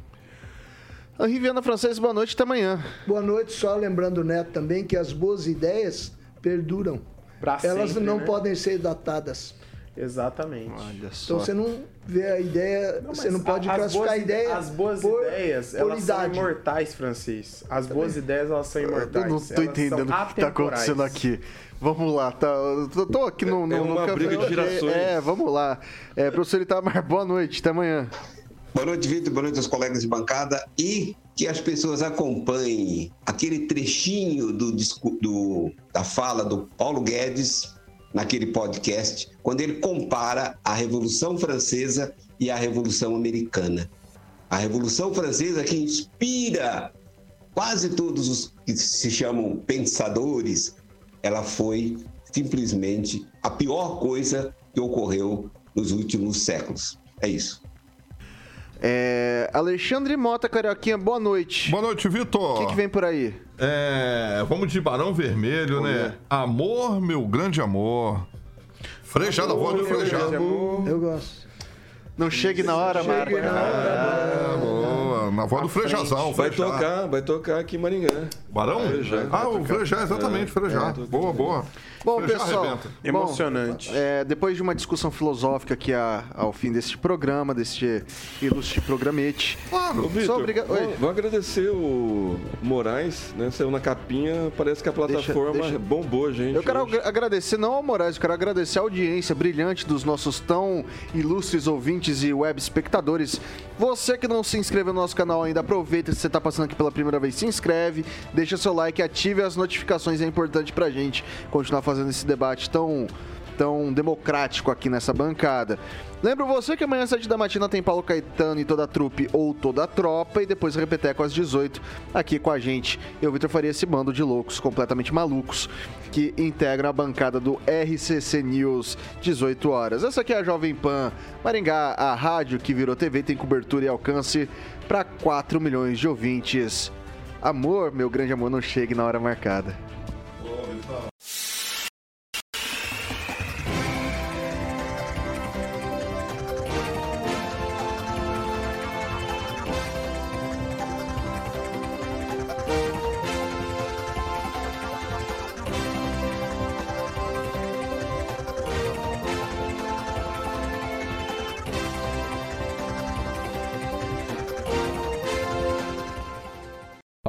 A Riviana Francesa, boa noite. Até amanhã. Boa noite, só lembrando o Neto também que as boas ideias perduram. Pra Elas sempre, não né? podem ser datadas. Exatamente. Olha só. Então você não vê a ideia, você mas não pode a- as classificar a ideia. As boas por- ideias, por elas são idade. imortais, Francês. As boas ideias, elas são Eu imortais. não tô Elas entendendo são o que tá atemporais. acontecendo aqui. Vamos lá, tá? Eu tô- aqui no, no, É no uma café. briga de gerações. É, vamos lá. É, professor Itamar, boa noite. Até amanhã. Boa noite, Vitor. Boa noite aos colegas de bancada. E que as pessoas acompanhem aquele trechinho do, do- da fala do Paulo Guedes naquele podcast, quando ele compara a Revolução Francesa e a Revolução Americana. A Revolução Francesa que inspira quase todos os que se chamam pensadores, ela foi simplesmente a pior coisa que ocorreu nos últimos séculos. É isso. É, Alexandre Mota, Carioquinha, boa noite. Boa noite, Vitor. O que, que vem por aí? É, vamos de Barão Vermelho, né? Amor, meu grande amor. Frejada, voz do Frejado. Eu gosto. Não chegue na hora, Marco. É, boa. Na voz do Frejazão. Vai Frejá. tocar, vai tocar aqui em Maringá. Barão? Frejá. Ah, o Frejá, exatamente, Frejá. boa, boa. Bom, pessoal, bom, Emocionante. é, depois de uma discussão filosófica aqui a- ao fim deste programa, deste ilustre programete. Ô, Só Vitor, obriga- vou, agradecer o Moraes, né? Saiu na capinha, parece que a plataforma deixa- bombou, gente. Eu quero hoje. agra- agradecer não ao Moraes, eu quero agradecer a audiência brilhante dos nossos tão ilustres ouvintes e web espectadores. Você que não se inscreveu no nosso canal ainda, aproveita se você está passando aqui pela primeira vez, se inscreve, deixa seu like, ative as notificações, é importante pra gente continuar fazendo esse debate tão tão democrático aqui nessa bancada. Lembro você que amanhã às 7 da matina tem Paulo Caetano e toda a trupe ou toda a tropa e depois Repeteco às 18 aqui com a gente. Eu, Vitor Faria, esse bando de loucos completamente malucos que integram a bancada do RCC News 18 horas. Essa aqui é a Jovem Pan Maringá, a rádio que virou TV, tem cobertura e alcance para 4 milhões de ouvintes. Amor, meu grande amor, não chegue na hora marcada.